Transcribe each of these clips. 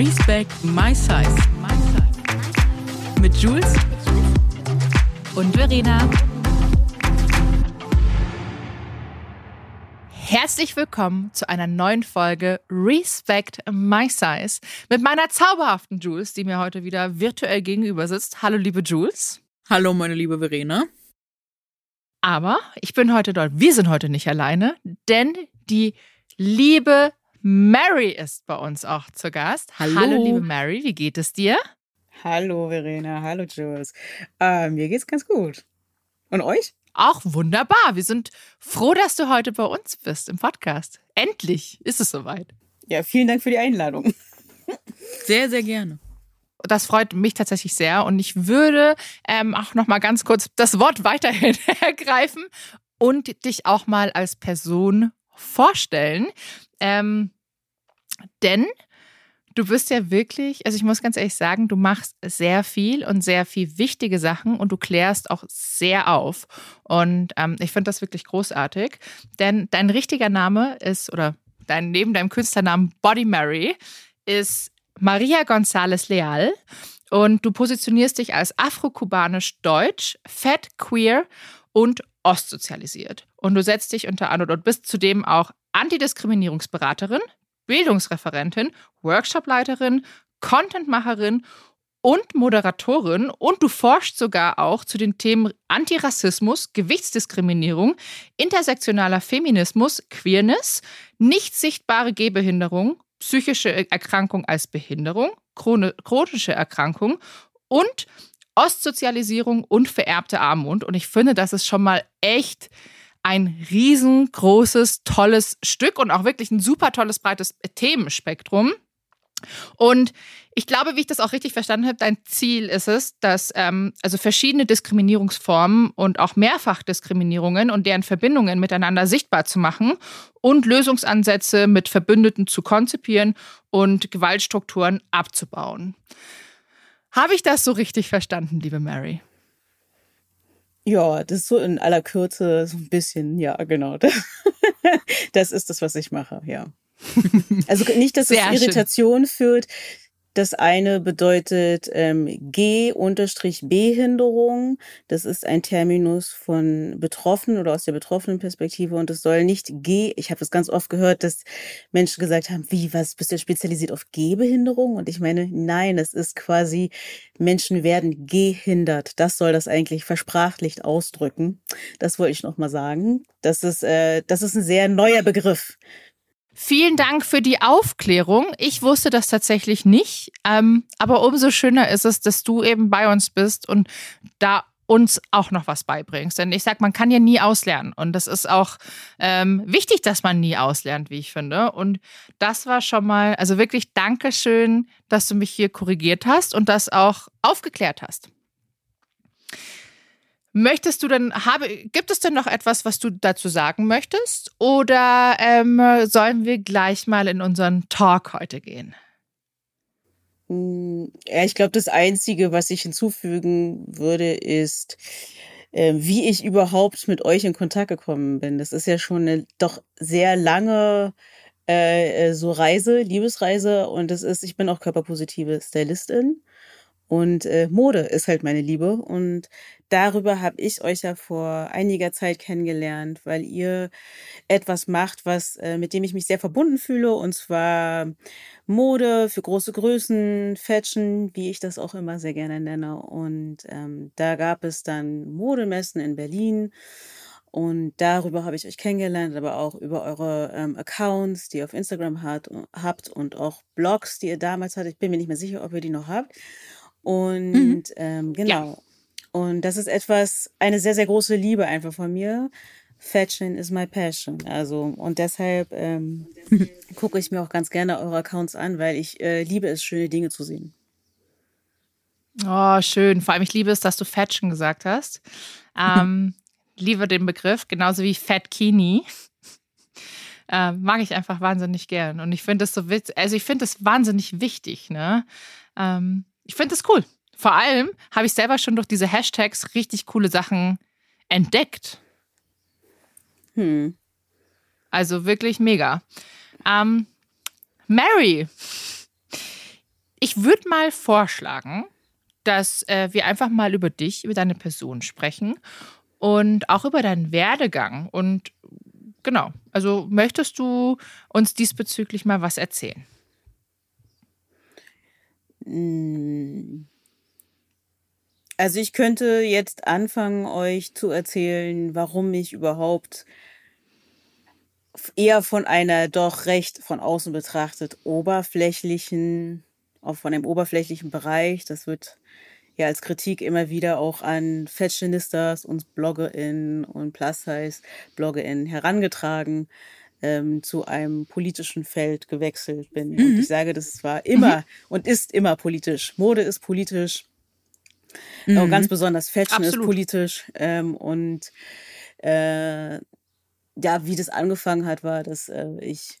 Respect My Size. Mit Jules und Verena. Herzlich willkommen zu einer neuen Folge Respect My Size mit meiner zauberhaften Jules, die mir heute wieder virtuell gegenüber sitzt. Hallo, liebe Jules. Hallo, meine liebe Verena. Aber ich bin heute dort. Wir sind heute nicht alleine, denn die liebe Mary ist bei uns auch zu Gast. Hallo. Hallo, liebe Mary, wie geht es dir? Hallo Verena, hallo Jules. Äh, mir geht's ganz gut. Und euch? Auch wunderbar. Wir sind froh, dass du heute bei uns bist im Podcast. Endlich ist es soweit. Ja, vielen Dank für die Einladung. Sehr, sehr gerne. Das freut mich tatsächlich sehr und ich würde ähm, auch noch mal ganz kurz das Wort weiterhin ergreifen und dich auch mal als Person vorstellen. Ähm, denn du bist ja wirklich, also ich muss ganz ehrlich sagen, du machst sehr viel und sehr viel wichtige Sachen und du klärst auch sehr auf. Und ähm, ich finde das wirklich großartig, denn dein richtiger Name ist, oder dein, neben deinem Künstlernamen Body Mary, ist Maria González Leal. Und du positionierst dich als afro-kubanisch-deutsch, fett, queer und ostsozialisiert. Und du setzt dich unter anderem und bist zudem auch Antidiskriminierungsberaterin, Bildungsreferentin, Workshopleiterin, Contentmacherin und Moderatorin und du forschst sogar auch zu den Themen Antirassismus, Gewichtsdiskriminierung, intersektionaler Feminismus, Queerness, nicht sichtbare Gehbehinderung, psychische Erkrankung als Behinderung, chronische Erkrankung und Ostsozialisierung und vererbte Armut. Und ich finde, das ist schon mal echt ein riesengroßes, tolles Stück und auch wirklich ein super tolles, breites Themenspektrum. Und ich glaube, wie ich das auch richtig verstanden habe, dein Ziel ist es, dass ähm, also verschiedene Diskriminierungsformen und auch Mehrfachdiskriminierungen und deren Verbindungen miteinander sichtbar zu machen und Lösungsansätze mit Verbündeten zu konzipieren und Gewaltstrukturen abzubauen. Habe ich das so richtig verstanden, liebe Mary? Ja, das ist so in aller Kürze so ein bisschen, ja, genau. Das ist das, was ich mache, ja. Also nicht, dass es Irritation führt. Das eine bedeutet ähm, G-Behinderung. Das ist ein Terminus von Betroffenen oder aus der betroffenen Perspektive. Und es soll nicht G, ich habe das ganz oft gehört, dass Menschen gesagt haben, wie, was, bist du spezialisiert auf Gehbehinderung? Und ich meine, nein, es ist quasi, Menschen werden gehindert. Das soll das eigentlich versprachlicht ausdrücken. Das wollte ich noch mal sagen. Das ist, äh, das ist ein sehr neuer Begriff Vielen Dank für die Aufklärung. Ich wusste das tatsächlich nicht. Ähm, aber umso schöner ist es, dass du eben bei uns bist und da uns auch noch was beibringst. Denn ich sag, man kann ja nie auslernen. Und das ist auch ähm, wichtig, dass man nie auslernt, wie ich finde. Und das war schon mal, also wirklich Dankeschön, dass du mich hier korrigiert hast und das auch aufgeklärt hast. Möchtest du denn, habe, gibt es denn noch etwas, was du dazu sagen möchtest? Oder ähm, sollen wir gleich mal in unseren Talk heute gehen? Hm, ja, ich glaube, das Einzige, was ich hinzufügen würde, ist, äh, wie ich überhaupt mit euch in Kontakt gekommen bin. Das ist ja schon eine doch sehr lange äh, äh so Reise, Liebesreise. Und das ist, ich bin auch körperpositive Stylistin. Und äh, Mode ist halt meine Liebe. Und darüber habe ich euch ja vor einiger Zeit kennengelernt, weil ihr etwas macht, was äh, mit dem ich mich sehr verbunden fühle. Und zwar Mode für große Größen, Fashion, wie ich das auch immer sehr gerne nenne. Und ähm, da gab es dann Modemessen in Berlin. Und darüber habe ich euch kennengelernt, aber auch über eure ähm, Accounts, die ihr auf Instagram hat, habt und auch Blogs, die ihr damals hattet. Ich bin mir nicht mehr sicher, ob ihr die noch habt. Und mhm. ähm, genau. Ja. Und das ist etwas, eine sehr, sehr große Liebe einfach von mir. Fashion is my passion. Also, und deshalb ähm, gucke ich mir auch ganz gerne eure Accounts an, weil ich äh, liebe es, schöne Dinge zu sehen. Oh, schön. Vor allem, ich liebe es, dass du Fashion gesagt hast. Ähm, liebe den Begriff, genauso wie Fatkini. Äh, mag ich einfach wahnsinnig gern. Und ich finde das so witzig, also ich finde das wahnsinnig wichtig, ne? Ähm, ich finde das cool. Vor allem habe ich selber schon durch diese Hashtags richtig coole Sachen entdeckt. Hm. Also wirklich mega. Ähm, Mary, ich würde mal vorschlagen, dass äh, wir einfach mal über dich, über deine Person sprechen und auch über deinen Werdegang. Und genau, also möchtest du uns diesbezüglich mal was erzählen? Mm. Also ich könnte jetzt anfangen, euch zu erzählen, warum ich überhaupt eher von einer doch recht von außen betrachtet oberflächlichen, auch von einem oberflächlichen Bereich, das wird ja als Kritik immer wieder auch an Fashionistas und BloggerInnen und Plus-Size-BloggerInnen herangetragen, ähm, zu einem politischen Feld gewechselt bin. Mhm. Und ich sage, das war immer mhm. und ist immer politisch. Mode ist politisch. Mhm. Ganz besonders Fashion Absolut. ist politisch. Ähm, und äh, ja, wie das angefangen hat, war, dass äh, ich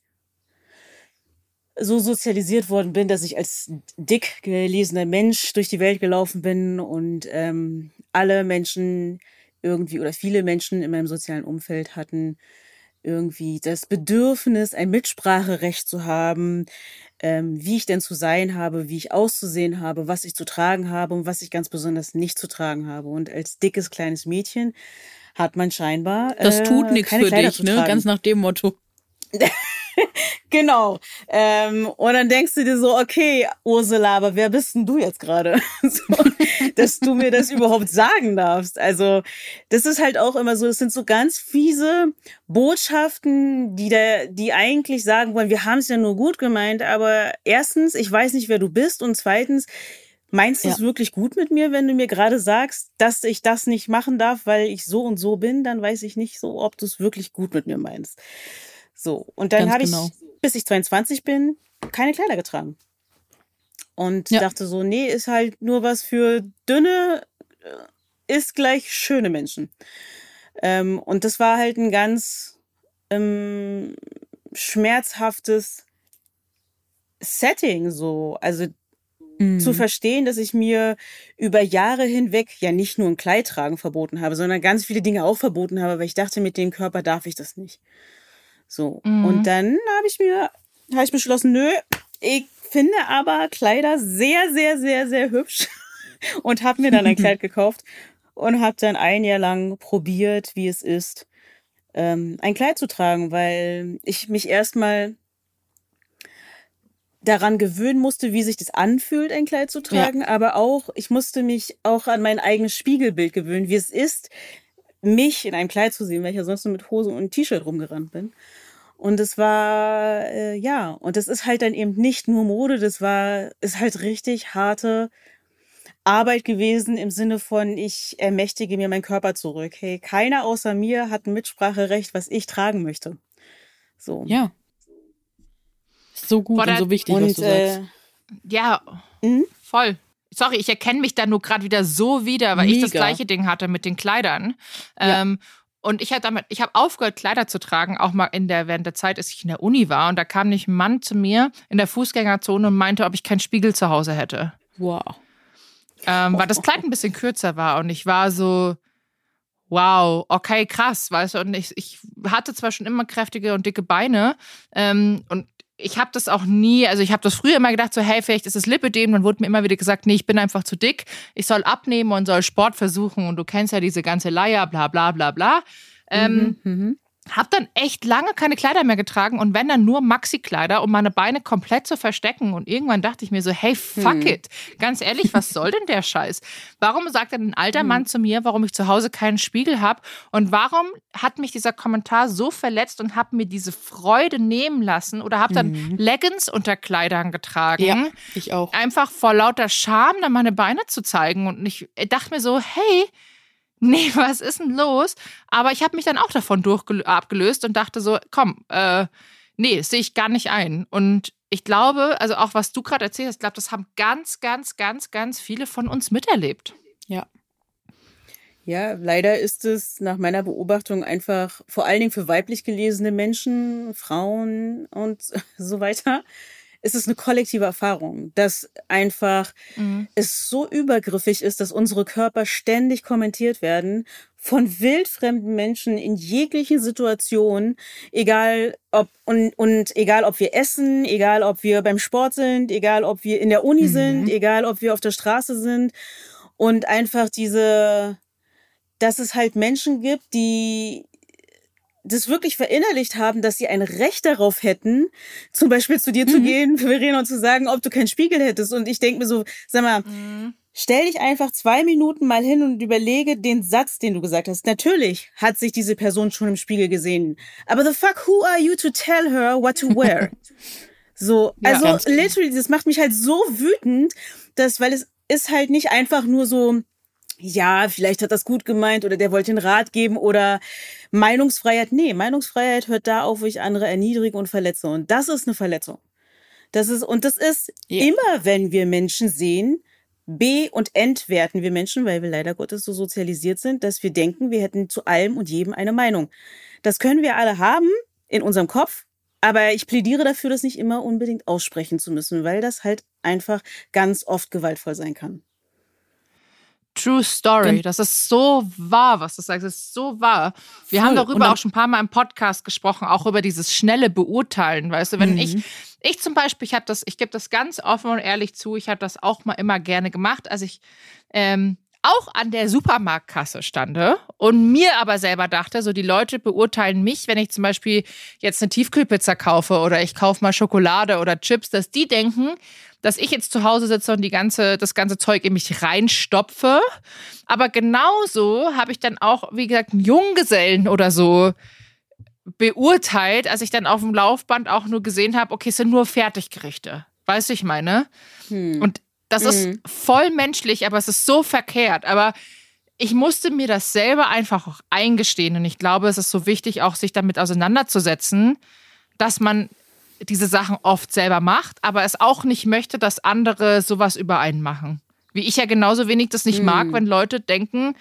so sozialisiert worden bin, dass ich als dick gelesener Mensch durch die Welt gelaufen bin und ähm, alle Menschen irgendwie oder viele Menschen in meinem sozialen Umfeld hatten irgendwie das Bedürfnis, ein Mitspracherecht zu haben, ähm, wie ich denn zu sein habe, wie ich auszusehen habe, was ich zu tragen habe und was ich ganz besonders nicht zu tragen habe. Und als dickes kleines Mädchen hat man scheinbar. Äh, das tut nichts für Kleider dich, ne? Ganz nach dem Motto. genau. Ähm, und dann denkst du dir so, okay, Ursula, aber wer bist denn du jetzt gerade? so, dass du mir das überhaupt sagen darfst. Also, das ist halt auch immer so, das sind so ganz fiese Botschaften, die da, die eigentlich sagen wollen, wir haben es ja nur gut gemeint, aber erstens, ich weiß nicht, wer du bist und zweitens, Meinst du ja. es wirklich gut mit mir, wenn du mir gerade sagst, dass ich das nicht machen darf, weil ich so und so bin? Dann weiß ich nicht so, ob du es wirklich gut mit mir meinst. So, und dann habe genau. ich, bis ich 22 bin, keine Kleider getragen. Und ja. dachte so, nee, ist halt nur was für dünne, äh, ist gleich schöne Menschen. Ähm, und das war halt ein ganz ähm, schmerzhaftes Setting so. Also mhm. zu verstehen, dass ich mir über Jahre hinweg ja nicht nur ein Kleid tragen verboten habe, sondern ganz viele Dinge auch verboten habe, weil ich dachte, mit dem Körper darf ich das nicht. So. Mhm. Und dann habe ich mir, habe ich beschlossen, nö, ich finde aber Kleider sehr, sehr, sehr, sehr hübsch und habe mir dann ein Kleid gekauft und habe dann ein Jahr lang probiert, wie es ist, ähm, ein Kleid zu tragen, weil ich mich erstmal daran gewöhnen musste, wie sich das anfühlt, ein Kleid zu tragen, ja. aber auch, ich musste mich auch an mein eigenes Spiegelbild gewöhnen, wie es ist, mich in einem Kleid zu sehen, weil ich ja sonst nur mit Hose und T-Shirt rumgerannt bin. Und es war, äh, ja, und das ist halt dann eben nicht nur Mode, das war, ist halt richtig harte Arbeit gewesen im Sinne von, ich ermächtige mir meinen Körper zurück. Hey, keiner außer mir hat ein Mitspracherecht, was ich tragen möchte. So. Ja. So gut Boah, und so wichtig, und, was du äh, sagst. Ja, mhm. voll. Sorry, ich erkenne mich da nur gerade wieder so wieder, weil Mega. ich das gleiche Ding hatte mit den Kleidern. Ja. Ähm, und ich habe damit, ich habe aufgehört, Kleider zu tragen, auch mal in der, während der Zeit, als ich in der Uni war. Und da kam nicht ein Mann zu mir in der Fußgängerzone und meinte, ob ich keinen Spiegel zu Hause hätte. Wow. Ähm, weil das Kleid ein bisschen kürzer war. Und ich war so, wow, okay, krass, weißt du. Und ich, ich hatte zwar schon immer kräftige und dicke Beine. Ähm, und ich habe das auch nie, also ich habe das früher immer gedacht, so hey, vielleicht ist es Lipidem, dann wurde mir immer wieder gesagt, nee, ich bin einfach zu dick, ich soll abnehmen und soll Sport versuchen und du kennst ja diese ganze Leier, bla bla bla bla. Ähm, mhm, mhm. Hab dann echt lange keine Kleider mehr getragen und wenn dann nur Maxi-Kleider, um meine Beine komplett zu verstecken. Und irgendwann dachte ich mir so, hey, fuck hm. it. Ganz ehrlich, was soll denn der Scheiß? Warum sagt denn ein alter hm. Mann zu mir, warum ich zu Hause keinen Spiegel habe? Und warum hat mich dieser Kommentar so verletzt und hat mir diese Freude nehmen lassen oder habe dann hm. Leggings unter Kleidern getragen? Ja, ich auch. Einfach vor lauter Scham dann meine Beine zu zeigen. Und ich dachte mir so, hey, nee, was ist denn los? Aber ich habe mich dann auch davon abgelöst und dachte so, komm, äh, nee, sehe ich gar nicht ein. Und ich glaube, also auch was du gerade erzählt hast, ich glaube, das haben ganz, ganz, ganz, ganz viele von uns miterlebt. Ja. Ja, leider ist es nach meiner Beobachtung einfach vor allen Dingen für weiblich gelesene Menschen, Frauen und so weiter ist es eine kollektive Erfahrung, dass einfach mhm. es so übergriffig ist, dass unsere Körper ständig kommentiert werden von wildfremden Menschen in jeglichen Situationen, egal ob und, und egal ob wir essen, egal ob wir beim Sport sind, egal ob wir in der Uni mhm. sind, egal ob wir auf der Straße sind und einfach diese, dass es halt Menschen gibt, die das wirklich verinnerlicht haben, dass sie ein Recht darauf hätten, zum Beispiel zu dir mhm. zu gehen, Verena, und zu sagen, ob du keinen Spiegel hättest. Und ich denke mir so, sag mal, mhm. stell dich einfach zwei Minuten mal hin und überlege den Satz, den du gesagt hast. Natürlich hat sich diese Person schon im Spiegel gesehen. Aber the fuck, who are you to tell her what to wear? so, also ja, literally, das macht mich halt so wütend, dass, weil es ist halt nicht einfach nur so, ja, vielleicht hat das gut gemeint oder der wollte den Rat geben oder Meinungsfreiheit. Nee, Meinungsfreiheit hört da auf, wo ich andere erniedrige und verletze. Und das ist eine Verletzung. Das ist, und das ist yeah. immer, wenn wir Menschen sehen, B- und entwerten wir Menschen, weil wir leider Gottes so sozialisiert sind, dass wir denken, wir hätten zu allem und jedem eine Meinung. Das können wir alle haben in unserem Kopf, aber ich plädiere dafür, das nicht immer unbedingt aussprechen zu müssen, weil das halt einfach ganz oft gewaltvoll sein kann. True Story. Das ist so wahr, was du sagst. Das ist so wahr. Wir Voll. haben darüber auch schon ein paar Mal im Podcast gesprochen, auch über dieses schnelle Beurteilen. Weißt du, wenn mhm. ich, ich zum Beispiel, ich habe das, ich gebe das ganz offen und ehrlich zu, ich habe das auch mal immer gerne gemacht, als ich ähm, auch an der Supermarktkasse stande und mir aber selber dachte, so die Leute beurteilen mich, wenn ich zum Beispiel jetzt eine Tiefkühlpizza kaufe oder ich kaufe mal Schokolade oder Chips, dass die denken, dass ich jetzt zu Hause sitze und die ganze, das ganze Zeug in mich reinstopfe. Aber genauso habe ich dann auch, wie gesagt, einen Junggesellen oder so beurteilt, als ich dann auf dem Laufband auch nur gesehen habe, okay, es sind nur Fertiggerichte. Weißt du, ich meine? Hm. Und das hm. ist voll menschlich, aber es ist so verkehrt. Aber ich musste mir das selber einfach auch eingestehen. Und ich glaube, es ist so wichtig, auch sich damit auseinanderzusetzen, dass man diese Sachen oft selber macht, aber es auch nicht möchte, dass andere sowas über einen machen. Wie ich ja genauso wenig das nicht hm. mag, wenn Leute denken,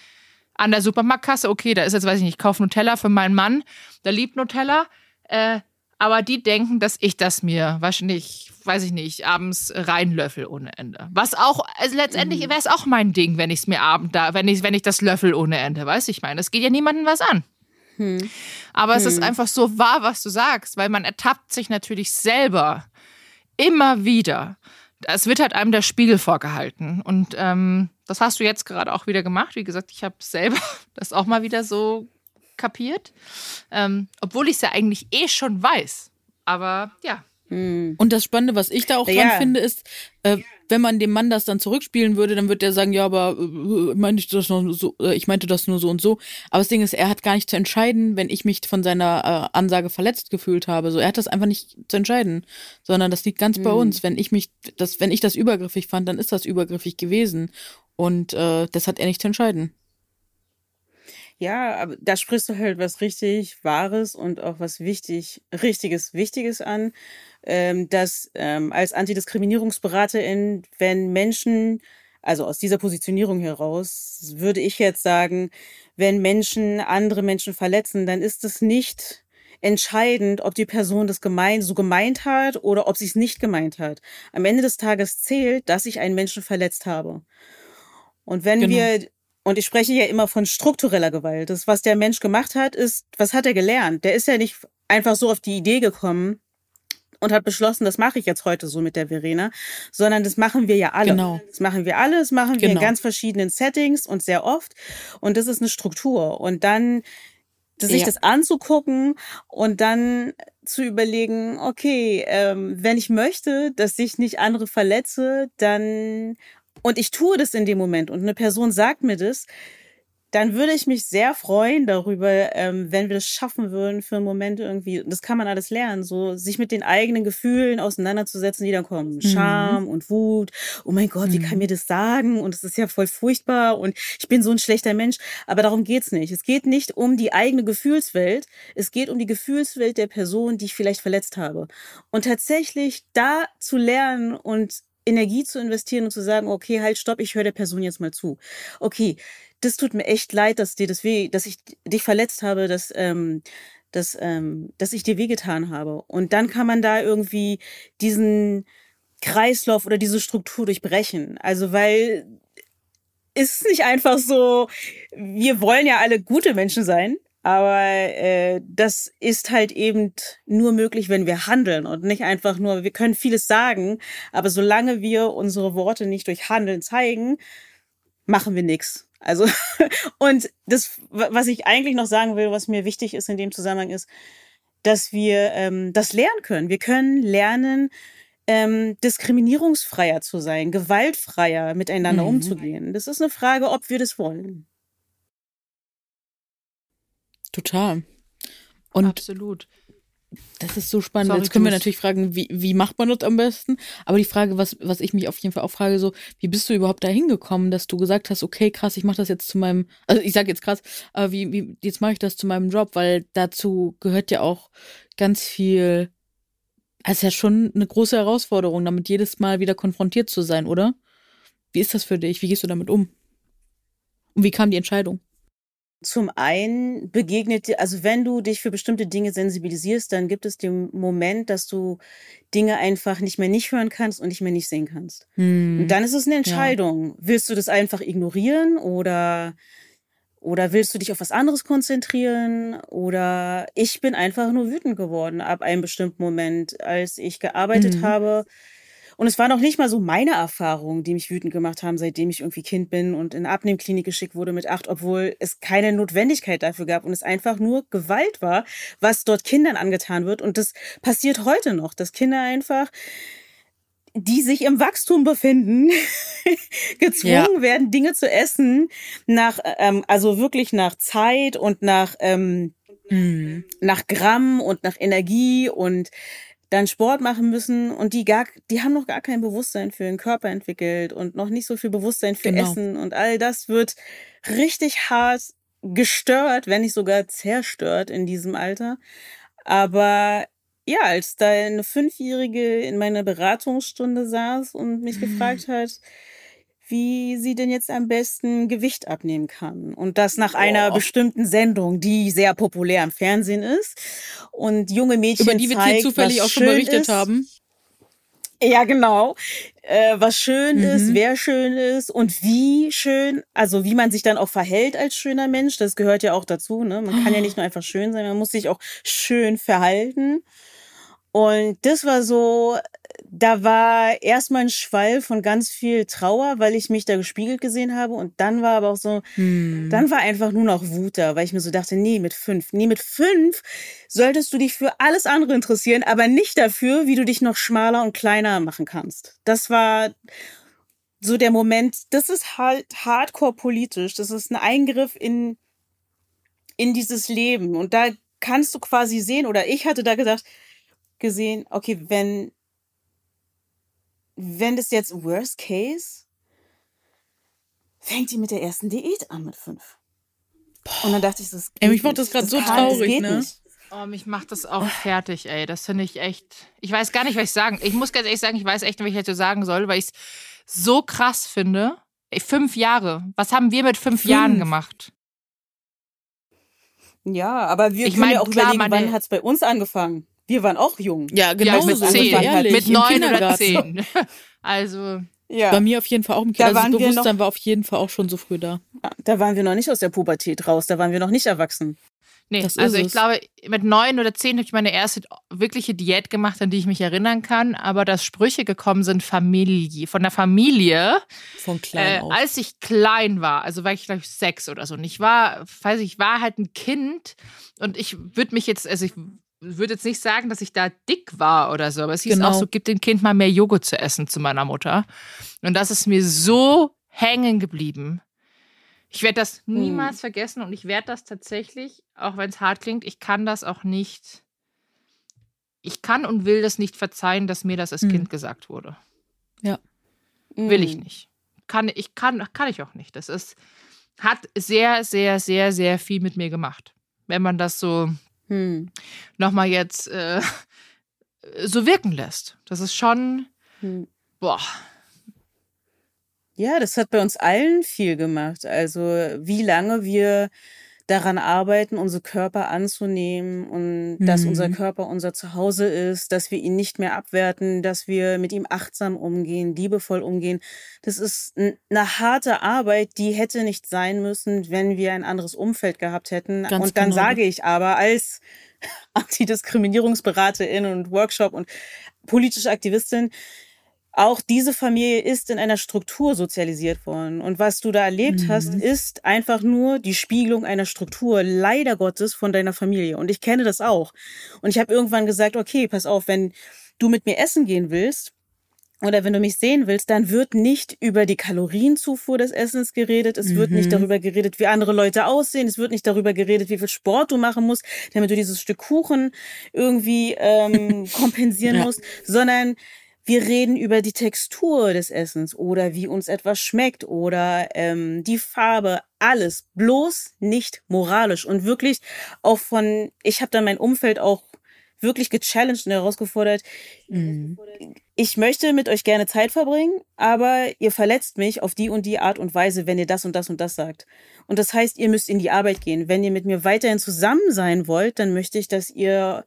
an der Supermarktkasse, okay, da ist jetzt, weiß ich nicht, ich kaufe Nutella für meinen Mann, der liebt Nutella, äh, aber die denken, dass ich das mir wahrscheinlich, weiß ich nicht, abends reinlöffel ohne Ende. Was auch, also letztendlich mhm. wäre es auch mein Ding, wenn ich es mir abend da, wenn ich, wenn ich das löffel ohne Ende, weiß ich meine. Es geht ja niemandem was an. Hm. Aber hm. es ist hm. einfach so wahr, was du sagst, weil man ertappt sich natürlich selber immer wieder. Es wird halt einem der Spiegel vorgehalten. Und ähm, das hast du jetzt gerade auch wieder gemacht. Wie gesagt, ich habe selber das auch mal wieder so kapiert. Ähm, obwohl ich es ja eigentlich eh schon weiß. Aber ja, hm. Und das Spannende, was ich da auch ja. dran finde, ist, äh, wenn man dem Mann das dann zurückspielen würde, dann wird der sagen, ja, aber äh, meinte ich das nur so, äh, ich meinte das nur so und so. Aber das Ding ist, er hat gar nicht zu entscheiden, wenn ich mich von seiner äh, Ansage verletzt gefühlt habe. So, er hat das einfach nicht zu entscheiden, sondern das liegt ganz hm. bei uns. Wenn ich mich, das, wenn ich das übergriffig fand, dann ist das übergriffig gewesen. Und äh, das hat er nicht zu entscheiden. Ja, aber da sprichst du halt was richtig Wahres und auch was wichtig, Richtiges, Wichtiges an, ähm, dass ähm, als Antidiskriminierungsberaterin, wenn Menschen, also aus dieser Positionierung heraus, würde ich jetzt sagen, wenn Menschen andere Menschen verletzen, dann ist es nicht entscheidend, ob die Person das gemeint, so gemeint hat oder ob sie es nicht gemeint hat. Am Ende des Tages zählt, dass ich einen Menschen verletzt habe. Und wenn genau. wir und ich spreche ja immer von struktureller Gewalt. Das, was der Mensch gemacht hat, ist, was hat er gelernt? Der ist ja nicht einfach so auf die Idee gekommen und hat beschlossen, das mache ich jetzt heute so mit der Verena, sondern das machen wir ja alle. Genau. Das machen wir alle, das machen wir genau. in ganz verschiedenen Settings und sehr oft. Und das ist eine Struktur. Und dann sich ja. das anzugucken und dann zu überlegen, okay, ähm, wenn ich möchte, dass ich nicht andere verletze, dann und ich tue das in dem Moment und eine Person sagt mir das, dann würde ich mich sehr freuen darüber, ähm, wenn wir das schaffen würden für einen Moment irgendwie. Das kann man alles lernen, so sich mit den eigenen Gefühlen auseinanderzusetzen, die dann kommen. Mhm. Scham und Wut. Oh mein Gott, mhm. wie kann mhm. mir das sagen? Und es ist ja voll furchtbar und ich bin so ein schlechter Mensch. Aber darum geht's nicht. Es geht nicht um die eigene Gefühlswelt. Es geht um die Gefühlswelt der Person, die ich vielleicht verletzt habe. Und tatsächlich da zu lernen und Energie zu investieren und zu sagen, okay, halt, stopp, ich höre der Person jetzt mal zu. Okay, das tut mir echt leid, dass dir das weh, dass ich dich verletzt habe, dass, ähm, dass, ähm, dass ich dir wehgetan habe. Und dann kann man da irgendwie diesen Kreislauf oder diese Struktur durchbrechen. Also weil ist nicht einfach so, wir wollen ja alle gute Menschen sein, aber äh, das ist halt eben nur möglich, wenn wir handeln und nicht einfach nur, wir können vieles sagen, aber solange wir unsere Worte nicht durch Handeln zeigen, machen wir nichts. Also, und das, was ich eigentlich noch sagen will, was mir wichtig ist in dem Zusammenhang, ist, dass wir ähm, das lernen können. Wir können lernen, ähm, diskriminierungsfreier zu sein, gewaltfreier miteinander mhm. umzugehen. Das ist eine Frage, ob wir das wollen. Total. Und Absolut. Das ist so spannend. Sorry, Jetzt können wir natürlich fragen, wie, wie macht man das am besten? Aber die Frage, was, was ich mich auf jeden Fall auch frage, so, wie bist du überhaupt dahin gekommen, dass du gesagt hast, okay, krass, ich mache das jetzt zu meinem, also ich sage jetzt krass, äh, wie, wie, jetzt mache ich das zu meinem Job, weil dazu gehört ja auch ganz viel, es ist ja schon eine große Herausforderung, damit jedes Mal wieder konfrontiert zu sein, oder? Wie ist das für dich? Wie gehst du damit um? Und wie kam die Entscheidung? Zum einen begegnet dir, also wenn du dich für bestimmte Dinge sensibilisierst, dann gibt es den Moment, dass du Dinge einfach nicht mehr nicht hören kannst und nicht mehr nicht sehen kannst. Hm. Und dann ist es eine Entscheidung. Ja. Willst du das einfach ignorieren oder, oder willst du dich auf was anderes konzentrieren? Oder ich bin einfach nur wütend geworden ab einem bestimmten Moment, als ich gearbeitet hm. habe und es war noch nicht mal so meine Erfahrungen, die mich wütend gemacht haben, seitdem ich irgendwie Kind bin und in eine Abnehmklinik geschickt wurde mit acht, obwohl es keine Notwendigkeit dafür gab und es einfach nur Gewalt war, was dort Kindern angetan wird. Und das passiert heute noch, dass Kinder einfach die sich im Wachstum befinden, gezwungen ja. werden, Dinge zu essen, nach, ähm, also wirklich nach Zeit und nach, ähm, mhm. nach Gramm und nach Energie und dann Sport machen müssen und die gar, die haben noch gar kein Bewusstsein für den Körper entwickelt und noch nicht so viel Bewusstsein für genau. Essen und all das wird richtig hart gestört, wenn nicht sogar zerstört in diesem Alter. Aber ja, als da eine Fünfjährige in meiner Beratungsstunde saß und mich mhm. gefragt hat, wie sie denn jetzt am besten Gewicht abnehmen kann. Und das nach Boah. einer bestimmten Sendung, die sehr populär im Fernsehen ist. Und junge Mädchen. Über die wir hier zufällig auch schon berichtet ist. haben. Ja, genau. Äh, was schön mhm. ist, wer schön ist und wie schön, also wie man sich dann auch verhält als schöner Mensch, das gehört ja auch dazu. Ne? Man kann ja nicht nur einfach schön sein, man muss sich auch schön verhalten. Und das war so, da war erstmal ein Schwall von ganz viel Trauer, weil ich mich da gespiegelt gesehen habe. Und dann war aber auch so, hm. dann war einfach nur noch Wut da, weil ich mir so dachte, nee, mit fünf, nee, mit fünf solltest du dich für alles andere interessieren, aber nicht dafür, wie du dich noch schmaler und kleiner machen kannst. Das war so der Moment, das ist halt hardcore politisch. Das ist ein Eingriff in, in dieses Leben. Und da kannst du quasi sehen, oder ich hatte da gesagt, gesehen, okay, wenn, wenn das jetzt Worst Case, fängt die mit der ersten Diät an mit fünf. Und dann dachte ich, das geht ey, mich macht das gerade so kann, traurig, ne? Nicht. Oh, mich macht das auch fertig, ey. Das finde ich echt. Ich weiß gar nicht, was ich sagen. Ich muss ganz ehrlich sagen, ich weiß echt nicht, was ich dazu sagen soll, weil ich es so krass finde. Ey, fünf Jahre. Was haben wir mit fünf, fünf. Jahren gemacht? Ja, aber wir ich können mein, ja auch klar, überlegen, wann hat es bei uns angefangen? Wir waren auch jung. Ja, genau. Ja, mit zehn, halt mit neun oder zehn. Also. Ja. Bei mir auf jeden Fall auch. Da also das Bewusstsein noch, war auf jeden Fall auch schon so früh da. Da waren wir noch nicht aus der Pubertät raus. Da waren wir noch nicht erwachsen. Nee, also ich es. glaube, mit neun oder zehn habe ich meine erste wirkliche Diät gemacht, an die ich mich erinnern kann. Aber dass Sprüche gekommen sind, Familie, von der Familie. Von klein äh, Als ich klein war, also war ich glaube ich sechs oder so. Und ich war, weiß ich, war halt ein Kind und ich würde mich jetzt, also ich würde jetzt nicht sagen, dass ich da dick war oder so, aber es hieß genau. auch so, gib dem Kind mal mehr Joghurt zu essen zu meiner Mutter. Und das ist mir so hängen geblieben. Ich werde das hm. niemals hm. vergessen und ich werde das tatsächlich, auch wenn es hart klingt, ich kann das auch nicht. Ich kann und will das nicht verzeihen, dass mir das als hm. Kind gesagt wurde. Ja. Will ich hm. nicht. Kann ich kann kann ich auch nicht. Das ist hat sehr sehr sehr sehr viel mit mir gemacht. Wenn man das so hm. nochmal jetzt äh, so wirken lässt. Das ist schon, hm. boah. Ja, das hat bei uns allen viel gemacht. Also wie lange wir daran arbeiten, unsere Körper anzunehmen und mhm. dass unser mhm. Körper unser Zuhause ist, dass wir ihn nicht mehr abwerten, dass wir mit ihm achtsam umgehen, liebevoll umgehen. Das ist eine harte Arbeit, die hätte nicht sein müssen, wenn wir ein anderes Umfeld gehabt hätten. Ganz und dann genau. sage ich aber als Antidiskriminierungsberaterin und Workshop und politische Aktivistin, auch diese Familie ist in einer Struktur sozialisiert worden. Und was du da erlebt mhm. hast, ist einfach nur die Spiegelung einer Struktur, leider Gottes, von deiner Familie. Und ich kenne das auch. Und ich habe irgendwann gesagt, okay, pass auf, wenn du mit mir essen gehen willst, oder wenn du mich sehen willst, dann wird nicht über die Kalorienzufuhr des Essens geredet. Es mhm. wird nicht mhm. darüber geredet, wie andere Leute aussehen. Es wird nicht darüber geredet, wie viel Sport du machen musst, damit du dieses Stück Kuchen irgendwie ähm, kompensieren ja. musst, sondern wir reden über die Textur des Essens oder wie uns etwas schmeckt oder ähm, die Farbe, alles bloß nicht moralisch und wirklich auch von, ich habe dann mein Umfeld auch wirklich gechallenged und herausgefordert. Mhm. Ich möchte mit euch gerne Zeit verbringen, aber ihr verletzt mich auf die und die Art und Weise, wenn ihr das und das und das sagt. Und das heißt, ihr müsst in die Arbeit gehen. Wenn ihr mit mir weiterhin zusammen sein wollt, dann möchte ich, dass ihr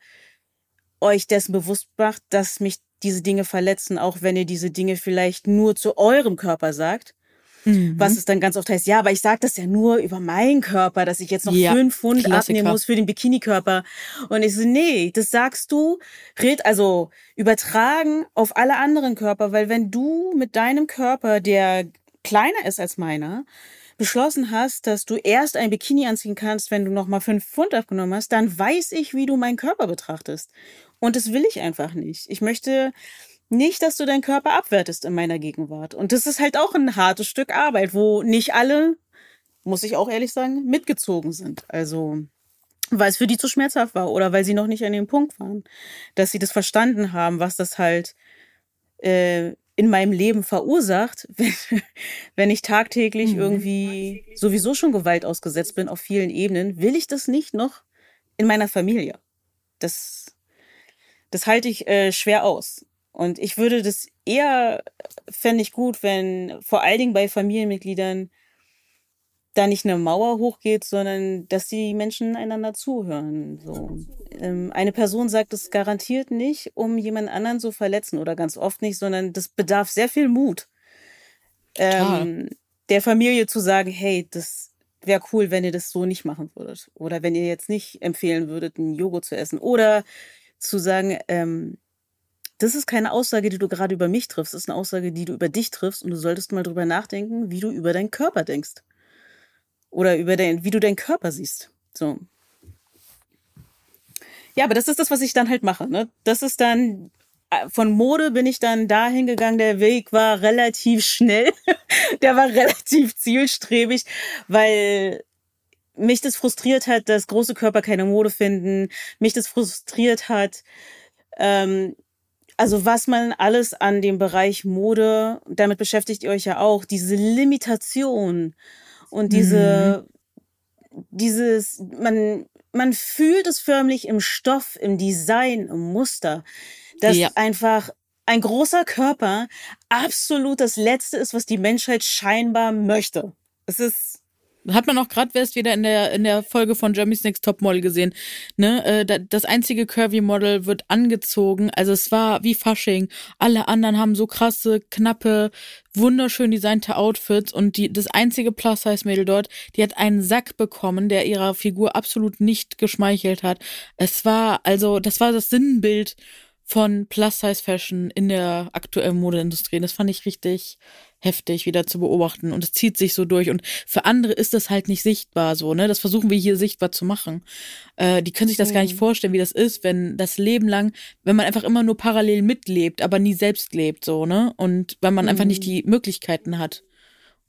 euch dessen bewusst macht, dass mich diese Dinge verletzen, auch wenn ihr diese Dinge vielleicht nur zu eurem Körper sagt. Mhm. Was es dann ganz oft heißt, ja, aber ich sage das ja nur über meinen Körper, dass ich jetzt noch ja, fünf Pfund Klassiker. abnehmen muss für den Bikini-Körper. Und ich so, nee, das sagst du, red, also übertragen auf alle anderen Körper, weil wenn du mit deinem Körper, der kleiner ist als meiner, beschlossen hast, dass du erst ein Bikini anziehen kannst, wenn du noch mal fünf Pfund abgenommen hast, dann weiß ich, wie du meinen Körper betrachtest. Und das will ich einfach nicht. Ich möchte nicht, dass du deinen Körper abwertest in meiner Gegenwart. Und das ist halt auch ein hartes Stück Arbeit, wo nicht alle, muss ich auch ehrlich sagen, mitgezogen sind. Also, weil es für die zu schmerzhaft war oder weil sie noch nicht an dem Punkt waren, dass sie das verstanden haben, was das halt äh, in meinem Leben verursacht, wenn, wenn ich tagtäglich mhm. irgendwie sowieso schon Gewalt ausgesetzt bin auf vielen Ebenen, will ich das nicht noch in meiner Familie. Das, das halte ich äh, schwer aus. Und ich würde das eher, fände ich gut, wenn vor allen Dingen bei Familienmitgliedern da nicht eine Mauer hochgeht, sondern dass die Menschen einander zuhören. So. Ähm, eine Person sagt es garantiert nicht, um jemand anderen zu verletzen oder ganz oft nicht, sondern das bedarf sehr viel Mut. Ähm, der Familie zu sagen, hey, das wäre cool, wenn ihr das so nicht machen würdet. Oder wenn ihr jetzt nicht empfehlen würdet, einen Joghurt zu essen. Oder zu sagen, ähm, das ist keine Aussage, die du gerade über mich triffst. Das ist eine Aussage, die du über dich triffst und du solltest mal drüber nachdenken, wie du über deinen Körper denkst. Oder über dein, wie du deinen Körper siehst. So. Ja, aber das ist das, was ich dann halt mache. Ne? Das ist dann, äh, von Mode bin ich dann dahin gegangen. Der Weg war relativ schnell. der war relativ zielstrebig, weil mich das frustriert hat, dass große Körper keine Mode finden. Mich das frustriert hat, ähm, also was man alles an dem Bereich Mode, damit beschäftigt ihr euch ja auch, diese Limitation und diese, mhm. dieses, man, man fühlt es förmlich im Stoff, im Design, im Muster, dass ja. einfach ein großer Körper absolut das Letzte ist, was die Menschheit scheinbar möchte. Es ist hat man auch gerade erst wieder in der, in der Folge von Jeremy's Next Top Model gesehen. Ne? Äh, das einzige Curvy-Model wird angezogen. Also es war wie Fasching. Alle anderen haben so krasse, knappe, wunderschön designte Outfits und die, das einzige Plus-Size-Mädel dort, die hat einen Sack bekommen, der ihrer Figur absolut nicht geschmeichelt hat. Es war, also, das war das Sinnbild von Plus-Size-Fashion in der aktuellen Modeindustrie. Das fand ich richtig, heftig wieder zu beobachten und es zieht sich so durch und für andere ist das halt nicht sichtbar so, ne? Das versuchen wir hier sichtbar zu machen. Äh, die können sich das mhm. gar nicht mhm. vorstellen, wie das ist, wenn das Leben lang, wenn man einfach immer nur parallel mitlebt, aber nie selbst lebt, so, ne? Und wenn man mhm. einfach nicht mhm. die Möglichkeiten hat.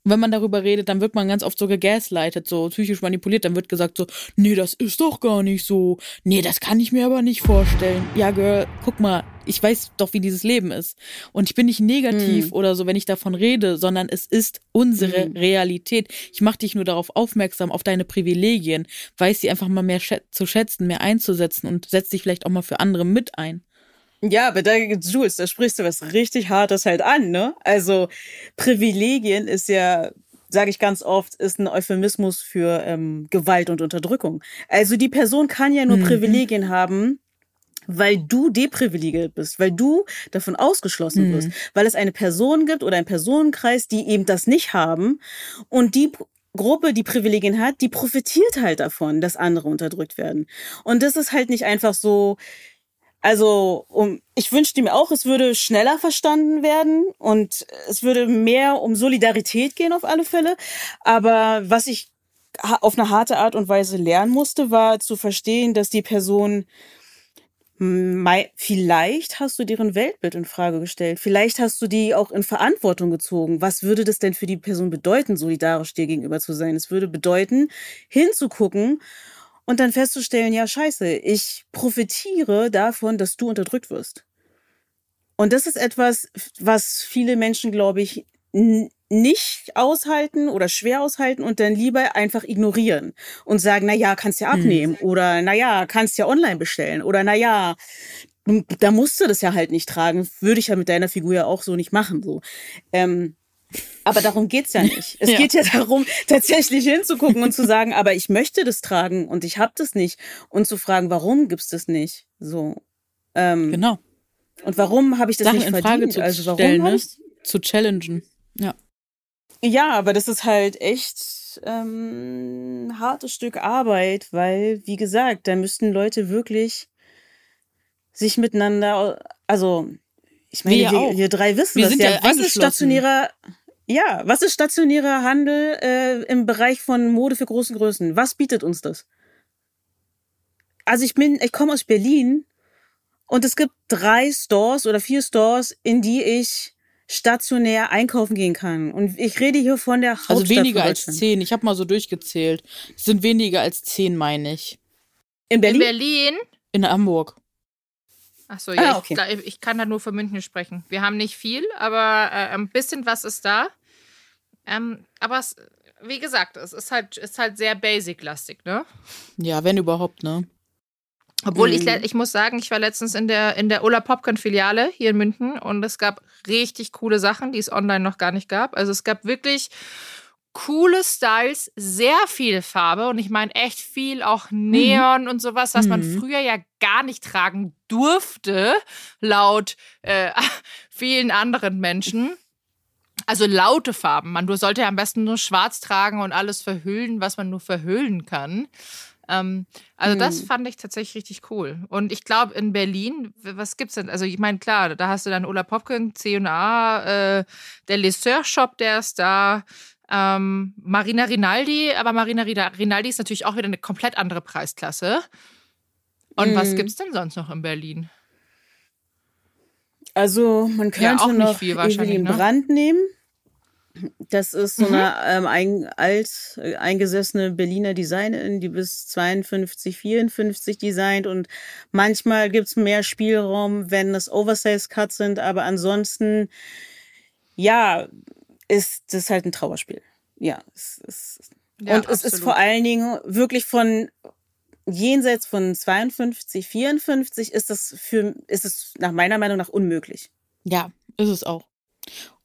Wenn man darüber redet, dann wird man ganz oft so gegaslightet, so psychisch manipuliert. Dann wird gesagt so, nee, das ist doch gar nicht so. Nee, das kann ich mir aber nicht vorstellen. Ja, Girl, guck mal, ich weiß doch, wie dieses Leben ist. Und ich bin nicht negativ hm. oder so, wenn ich davon rede, sondern es ist unsere hm. Realität. Ich mache dich nur darauf aufmerksam, auf deine Privilegien. Weiß sie einfach mal mehr schä zu schätzen, mehr einzusetzen und setz dich vielleicht auch mal für andere mit ein. Ja, aber da, Jules, da sprichst du was richtig Hartes halt an, ne? Also Privilegien ist ja sage ich ganz oft, ist ein Euphemismus für ähm, Gewalt und Unterdrückung. Also die Person kann ja nur mhm. Privilegien haben, weil du deprivilegiert bist, weil du davon ausgeschlossen wirst, mhm. weil es eine Person gibt oder ein Personenkreis, die eben das nicht haben und die Gruppe, die Privilegien hat, die profitiert halt davon, dass andere unterdrückt werden. Und das ist halt nicht einfach so, also um, ich wünschte mir auch, es würde schneller verstanden werden und es würde mehr um Solidarität gehen auf alle Fälle. Aber was ich auf eine harte Art und Weise lernen musste, war zu verstehen, dass die Person Vielleicht hast du deren Weltbild in Frage gestellt. Vielleicht hast du die auch in Verantwortung gezogen. Was würde das denn für die Person bedeuten, solidarisch dir gegenüber zu sein? Es würde bedeuten, hinzugucken und dann festzustellen, ja, scheiße, ich profitiere davon, dass du unterdrückt wirst. Und das ist etwas, was viele Menschen, glaube ich, nicht aushalten oder schwer aushalten und dann lieber einfach ignorieren und sagen, na ja, kannst ja abnehmen hm. oder na ja, kannst ja online bestellen oder na ja, da musst du das ja halt nicht tragen, würde ich ja mit deiner Figur ja auch so nicht machen so. Ähm, aber darum geht's ja nicht. Es ja. geht ja darum, tatsächlich hinzugucken und zu sagen, aber ich möchte das tragen und ich habe das nicht. Und zu fragen, warum gibt's das nicht? So. Ähm, genau. Und warum habe ich das Sachen nicht in Frage verdient? Zu also warum stellen, ne? Zu challengen. Ja. Ja, aber das ist halt echt ähm, ein hartes Stück Arbeit, weil, wie gesagt, da müssten Leute wirklich sich miteinander, also ich meine, wir, wir, wir drei wissen wir das ja. Was ist stationärer, ja, was ist stationärer Handel äh, im Bereich von Mode für großen Größen? Was bietet uns das? Also ich bin, ich komme aus Berlin und es gibt drei Stores oder vier Stores, in die ich stationär einkaufen gehen kann. Und ich rede hier von der Hauptstadt Also weniger als zehn. Ich habe mal so durchgezählt. Es sind weniger als zehn, meine ich. In Berlin? In Berlin? In Hamburg. Achso, ja, ah, okay. ich, ich, kann da nur für München sprechen. Wir haben nicht viel, aber äh, ein bisschen was ist da. Ähm, aber es, wie gesagt, es ist halt, ist halt sehr basic-lastig, ne? Ja, wenn überhaupt, ne? Obwohl mhm. ich, ich muss sagen, ich war letztens in der, in der Ola Popcorn Filiale hier in München und es gab richtig coole Sachen, die es online noch gar nicht gab. Also es gab wirklich coole Styles, sehr viel Farbe und ich meine echt viel auch Neon mhm. und sowas, was man mhm. früher ja gar nicht tragen durfte, laut äh, vielen anderen Menschen. Also laute Farben. Man sollte ja am besten nur schwarz tragen und alles verhüllen, was man nur verhüllen kann. Ähm, also, mhm. das fand ich tatsächlich richtig cool. Und ich glaube, in Berlin, was gibt's denn? Also, ich meine, klar, da hast du dann Ola Popken, C&A, äh, der Lesseur Shop, der ist da. Ähm, Marina Rinaldi, aber Marina Rinaldi ist natürlich auch wieder eine komplett andere Preisklasse. Und mhm. was gibt's denn sonst noch in Berlin? Also man könnte ja, noch viel, Evelyn ne? Brand nehmen. Das ist so mhm. eine ähm, ein, alt äh, eingesessene Berliner Designerin, die bis 52, 54 designt und manchmal gibt's mehr Spielraum, wenn es Oversize-Cuts sind, aber ansonsten, ja, ist das halt ein Trauerspiel. Ja, es ist, ja und es ist vor allen Dingen wirklich von jenseits von 52, 54 ist das für, ist es nach meiner Meinung nach unmöglich. Ja, ist es auch.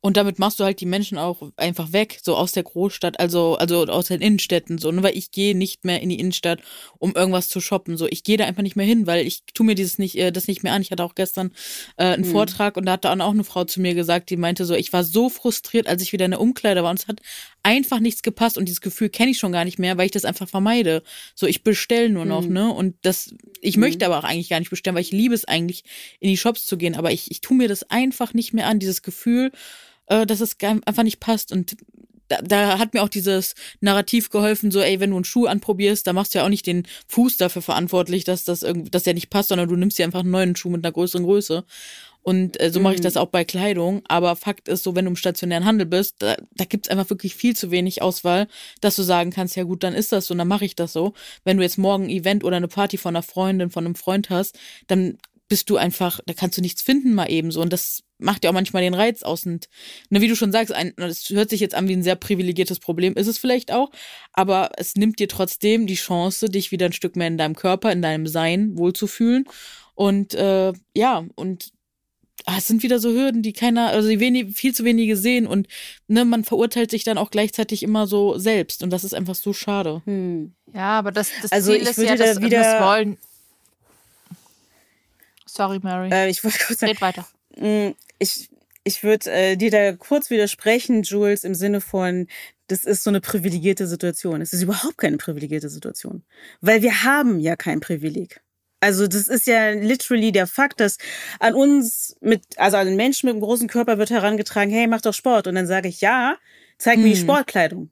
Und damit machst du halt die Menschen auch einfach weg, so aus der Großstadt, also, also aus den Innenstädten, so, ne? Weil ich gehe nicht mehr in die Innenstadt, um irgendwas zu shoppen. So, ich gehe da einfach nicht mehr hin, weil ich tu mir dieses nicht, äh, das nicht mehr an. Ich hatte auch gestern äh, einen hm. Vortrag und da hat dann auch eine Frau zu mir gesagt, die meinte so, ich war so frustriert, als ich wieder in der Umkleider war und es hat einfach nichts gepasst und dieses Gefühl kenne ich schon gar nicht mehr, weil ich das einfach vermeide. So, ich bestelle nur noch, hm. ne? Und das, ich hm. möchte aber auch eigentlich gar nicht bestellen, weil ich liebe es eigentlich, in die Shops zu gehen, aber ich, ich tu mir das einfach nicht mehr an, dieses Gefühl, äh, dass es einfach nicht passt. Und da, da hat mir auch dieses Narrativ geholfen, so, ey, wenn du einen Schuh anprobierst, da machst du ja auch nicht den Fuß dafür verantwortlich, dass das irgendwie, dass der nicht passt, sondern du nimmst dir einfach einen neuen Schuh mit einer größeren Größe. Und äh, so mache ich das mhm. auch bei Kleidung. Aber Fakt ist, so wenn du im stationären Handel bist, da, da gibt's einfach wirklich viel zu wenig Auswahl, dass du sagen kannst, ja gut, dann ist das so, dann mache ich das so. Wenn du jetzt morgen ein Event oder eine Party von einer Freundin, von einem Freund hast, dann bist du einfach, da kannst du nichts finden mal eben so. Und das macht ja auch manchmal den Reiz aus. Und ne, wie du schon sagst, ein, das hört sich jetzt an wie ein sehr privilegiertes Problem, ist es vielleicht auch, aber es nimmt dir trotzdem die Chance, dich wieder ein Stück mehr in deinem Körper, in deinem Sein wohlzufühlen. Und äh, ja, und ah, es sind wieder so Hürden, die keiner, also die wenig, viel zu wenige sehen und ne, man verurteilt sich dann auch gleichzeitig immer so selbst und das ist einfach so schade. Hm. Ja, aber das, das also Ziel ist ja, dass da wieder das wollen. Sorry, Mary. Äh, ich wollte kurz sagen, Red weiter. Mm, ich, ich würde äh, dir da kurz widersprechen, Jules, im Sinne von, das ist so eine privilegierte Situation. Es ist überhaupt keine privilegierte Situation, weil wir haben ja kein Privileg. Also das ist ja literally der Fakt, dass an uns mit, also an den Menschen mit einem großen Körper wird herangetragen, hey, mach doch Sport. Und dann sage ich, ja, zeig hm. mir die hm. Sportkleidung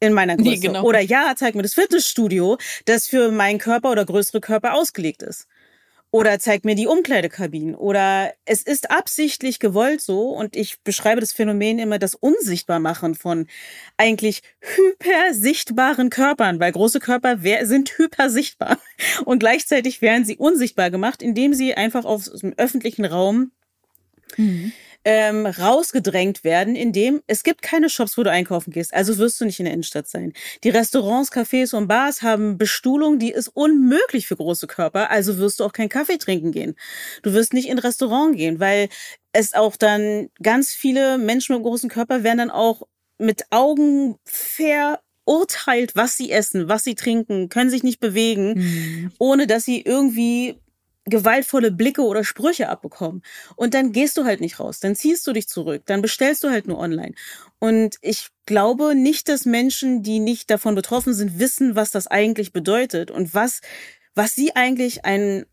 in meiner Größe. Nee, genau. Oder ja, zeig mir das Fitnessstudio, das für meinen Körper oder größere Körper ausgelegt ist. Oder zeig mir die Umkleidekabinen. Oder es ist absichtlich gewollt so. Und ich beschreibe das Phänomen immer das Unsichtbarmachen von eigentlich hypersichtbaren Körpern, weil große Körper sind hypersichtbar. Und gleichzeitig werden sie unsichtbar gemacht, indem sie einfach aus dem öffentlichen Raum mhm ähm, rausgedrängt werden, indem es gibt keine Shops, wo du einkaufen gehst. Also wirst du nicht in der Innenstadt sein. Die Restaurants, Cafés und Bars haben Bestuhlung, die ist unmöglich für große Körper. Also wirst du auch keinen Kaffee trinken gehen. Du wirst nicht in ein Restaurant gehen, weil es auch dann ganz viele Menschen mit großen Körper werden dann auch mit Augen verurteilt, was sie essen, was sie trinken, können sich nicht bewegen, mhm. ohne dass sie irgendwie gewaltvolle Blicke oder Sprüche abbekommen. Und dann gehst du halt nicht raus, dann ziehst du dich zurück, dann bestellst du halt nur online. Und ich glaube nicht, dass Menschen, die nicht davon betroffen sind, wissen, was das eigentlich bedeutet und was, was sie eigentlich ein,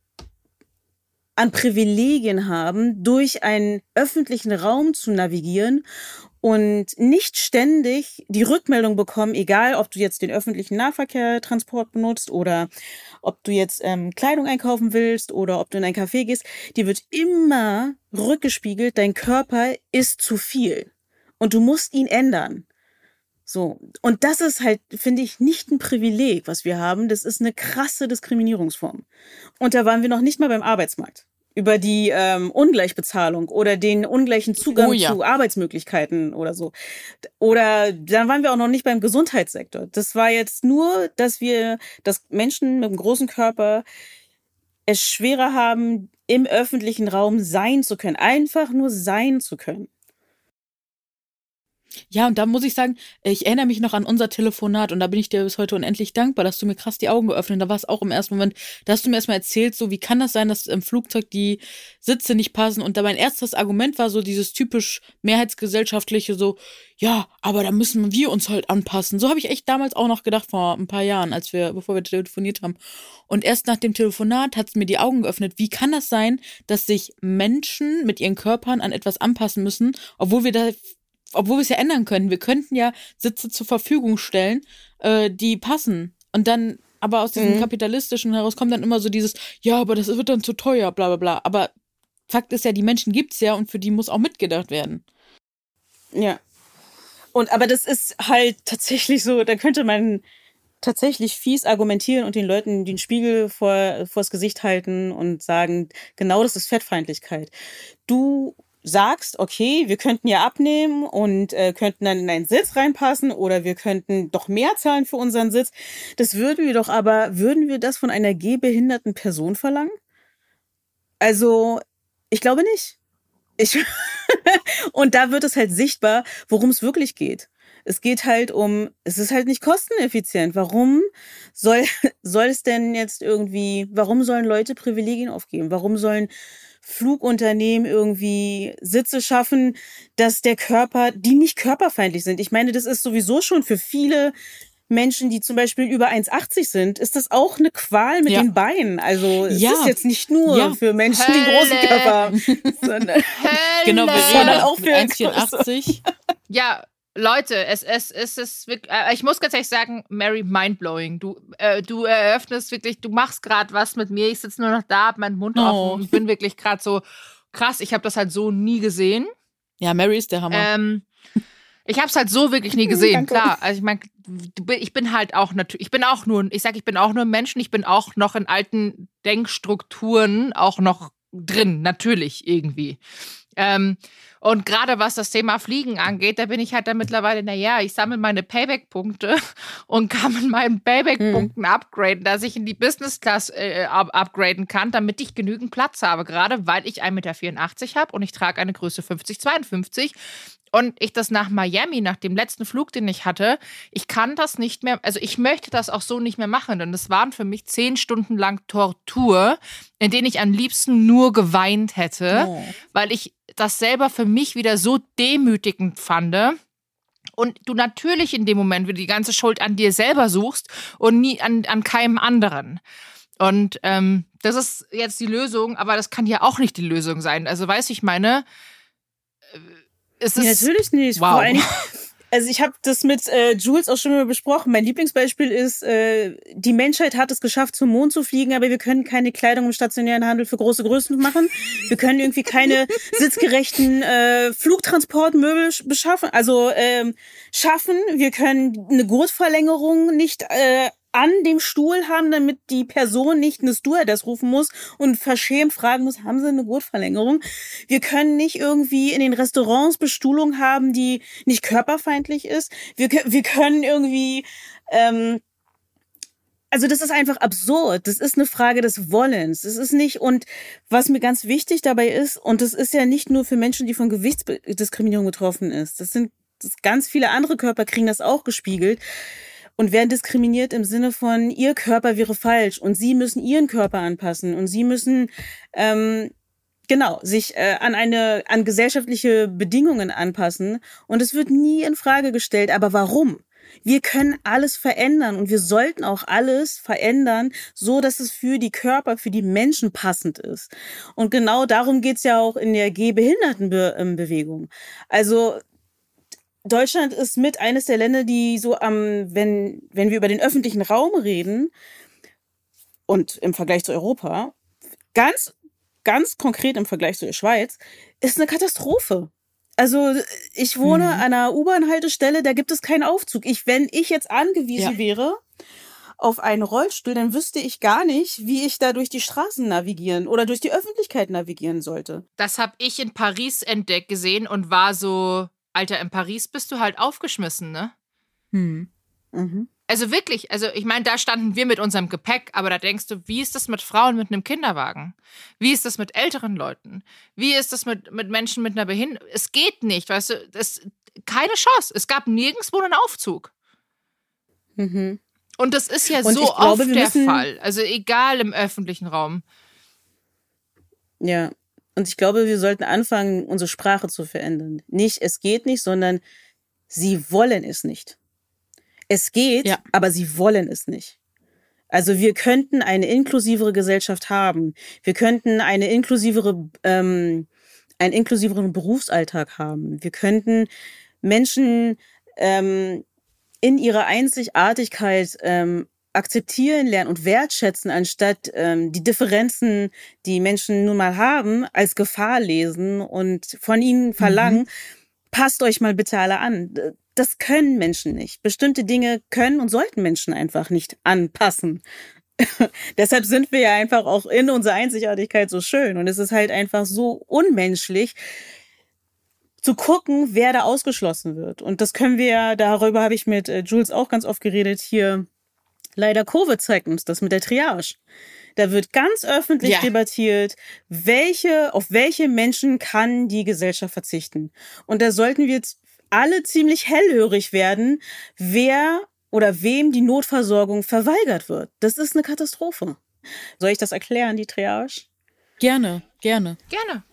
an Privilegien haben, durch einen öffentlichen Raum zu navigieren und nicht ständig die Rückmeldung bekommen, egal ob du jetzt den öffentlichen Nahverkehrtransport benutzt oder ob du jetzt ähm, Kleidung einkaufen willst oder ob du in ein Café gehst, die wird immer rückgespiegelt, dein Körper ist zu viel und du musst ihn ändern. So. Und das ist halt, finde ich, nicht ein Privileg, was wir haben. Das ist eine krasse Diskriminierungsform. Und da waren wir noch nicht mal beim Arbeitsmarkt über die ähm, Ungleichbezahlung oder den ungleichen Zugang oh, ja. zu Arbeitsmöglichkeiten oder so. Oder dann waren wir auch noch nicht beim Gesundheitssektor. Das war jetzt nur, dass wir, dass Menschen mit einem großen Körper es schwerer haben, im öffentlichen Raum sein zu können, einfach nur sein zu können. Ja, und da muss ich sagen, ich erinnere mich noch an unser Telefonat und da bin ich dir bis heute unendlich dankbar, dass du mir krass die Augen geöffnet. Da war es auch im ersten Moment, da hast du mir erstmal erzählt, so wie kann das sein, dass im Flugzeug die Sitze nicht passen? Und da mein erstes Argument war so dieses typisch mehrheitsgesellschaftliche, so, ja, aber da müssen wir uns halt anpassen. So habe ich echt damals auch noch gedacht vor ein paar Jahren, als wir, bevor wir telefoniert haben. Und erst nach dem Telefonat hat es mir die Augen geöffnet. Wie kann das sein, dass sich Menschen mit ihren Körpern an etwas anpassen müssen, obwohl wir da obwohl wir es ja ändern können. Wir könnten ja Sitze zur Verfügung stellen, äh, die passen. Und dann, aber aus diesem mhm. kapitalistischen heraus kommt dann immer so dieses, ja, aber das wird dann zu teuer, bla bla bla. Aber Fakt ist ja, die Menschen gibt's ja und für die muss auch mitgedacht werden. Ja. Und aber das ist halt tatsächlich so, da könnte man tatsächlich fies argumentieren und den Leuten den Spiegel vor, vors Gesicht halten und sagen, genau das ist Fettfeindlichkeit. Du sagst, okay, wir könnten ja abnehmen und äh, könnten dann in einen Sitz reinpassen oder wir könnten doch mehr zahlen für unseren Sitz. Das würden wir doch aber, würden wir das von einer gehbehinderten Person verlangen? Also, ich glaube nicht. Ich und da wird es halt sichtbar, worum es wirklich geht. Es geht halt um, es ist halt nicht kosteneffizient. Warum soll, soll es denn jetzt irgendwie, warum sollen Leute Privilegien aufgeben? Warum sollen Flugunternehmen irgendwie Sitze schaffen, dass der Körper, die nicht körperfeindlich sind. Ich meine, das ist sowieso schon für viele Menschen, die zum Beispiel über 1,80 sind, ist das auch eine Qual mit ja. den Beinen. Also es ja. ist jetzt nicht nur ja. für Menschen, Hölle. die großen Körper haben, sondern, genau, wir reden auch für 1,84. Ja, Leute, es, es, es ist wirklich, äh, ich muss ganz ehrlich sagen, Mary, mindblowing. Du, äh, du eröffnest wirklich, du machst gerade was mit mir. Ich sitze nur noch da, hab meinen Mund oh. offen. Ich bin wirklich gerade so krass. Ich habe das halt so nie gesehen. Ja, Mary ist der Hammer. Ähm, ich habe es halt so wirklich nie gesehen. Klar, also ich meine, ich bin halt auch natürlich, ich bin auch nur, ich sage, ich bin auch nur ein Mensch. Ich bin auch noch in alten Denkstrukturen auch noch drin, natürlich irgendwie. Ähm, Und gerade was das Thema Fliegen angeht, da bin ich halt dann mittlerweile, naja, ich sammle meine Payback-Punkte und kann mit meinen Payback-Punkten hm. upgraden, dass ich in die Business Class äh, upgraden kann, damit ich genügend Platz habe. Gerade weil ich 1,84 Meter habe und ich trage eine Größe 50, 52 und ich das nach Miami, nach dem letzten Flug, den ich hatte, ich kann das nicht mehr, also ich möchte das auch so nicht mehr machen, denn das waren für mich zehn Stunden lang Tortur, in denen ich am liebsten nur geweint hätte, oh. weil ich das selber für mich wieder so demütigend fand. Und du natürlich in dem Moment wieder die ganze Schuld an dir selber suchst und nie an, an keinem anderen. Und ähm, das ist jetzt die Lösung, aber das kann ja auch nicht die Lösung sein. Also weiß ich meine, es ist, Natürlich nicht. Wow. also ich habe das mit äh, Jules auch schon mal besprochen. Mein Lieblingsbeispiel ist, äh, die Menschheit hat es geschafft, zum Mond zu fliegen, aber wir können keine Kleidung im stationären Handel für große Größen machen. Wir können irgendwie keine sitzgerechten äh, Flugtransportmöbel beschaffen, also ähm, schaffen. Wir können eine Gurtverlängerung nicht äh, an dem Stuhl haben, damit die Person nicht eine Stewardess rufen muss und verschämt fragen muss, haben sie eine Gurtverlängerung? Wir können nicht irgendwie in den Restaurants Bestuhlung haben, die nicht körperfeindlich ist. Wir, wir können irgendwie, ähm, also das ist einfach absurd. Das ist eine Frage des Wollens. Das ist nicht, und was mir ganz wichtig dabei ist, und das ist ja nicht nur für Menschen, die von Gewichtsdiskriminierung betroffen ist. Das sind das ganz viele andere Körper kriegen das auch gespiegelt und werden diskriminiert im Sinne von, ihr Körper wäre falsch und sie müssen ihren Körper anpassen und sie müssen ähm, genau sich äh, an eine an gesellschaftliche Bedingungen anpassen und es wird nie in Frage gestellt. Aber warum? Wir können alles verändern und wir sollten auch alles verändern, so dass es für die Körper, für die Menschen passend ist. Und genau darum geht's ja auch in der Gehbehindertenbewegung. Also Deutschland ist mit eines der Länder, die so am, wenn, wenn wir über den öffentlichen Raum reden und im Vergleich zu Europa, ganz, ganz konkret im Vergleich zu der Schweiz, ist eine Katastrophe. Also ich wohne mhm. an einer U-Bahn-Haltestelle, da gibt es keinen Aufzug. Ich, wenn ich jetzt angewiesen ja. wäre auf einen Rollstuhl, dann wüsste ich gar nicht, wie ich da durch die Straßen navigieren oder durch die Öffentlichkeit navigieren sollte. Das habe ich in Paris entdeckt gesehen und war so, Alter, in Paris bist du halt aufgeschmissen, ne? Hm. Mhm. Also wirklich, also ich meine, da standen wir mit unserem Gepäck, aber da denkst du, wie ist das mit Frauen mit einem Kinderwagen? Wie ist das mit älteren Leuten? Wie ist das mit, mit Menschen mit einer Behinderung? Es geht nicht, weißt du, das, keine Chance. Es gab nirgendwo einen Aufzug. Mhm. Und das ist ja Und so glaube, oft der Fall. Also egal im öffentlichen Raum. Ja, und ich glaube, wir sollten anfangen, unsere Sprache zu verändern. Nicht, es geht nicht, sondern sie wollen es nicht. Es geht, ja. aber sie wollen es nicht. Also wir könnten eine inklusivere Gesellschaft haben. Wir könnten eine inklusivere, ähm, einen inklusiveren Berufsalltag haben. Wir könnten Menschen ähm, in ihrer Einzigartigkeit ähm, akzeptieren lernen und wertschätzen, anstatt ähm, die Differenzen, die Menschen nun mal haben, als Gefahr lesen und von ihnen verlangen, mhm. passt euch mal bitte alle an. Das können Menschen nicht. Bestimmte Dinge können und sollten Menschen einfach nicht anpassen. Deshalb sind wir ja einfach auch in unserer Einzigartigkeit so schön. Und es ist halt einfach so unmenschlich, zu gucken, wer da ausgeschlossen wird. Und das können wir, darüber habe ich mit äh, Jules auch ganz oft geredet, hier Leider Covid zeigt uns das mit der Triage. Da wird ganz öffentlich ja. debattiert, welche, auf welche Menschen kann die Gesellschaft verzichten. Und da sollten wir jetzt alle ziemlich hellhörig werden, wer oder wem die Notversorgung verweigert wird. Das ist eine Katastrophe. Soll ich das erklären, die Triage? Gerne, gerne. Gerne.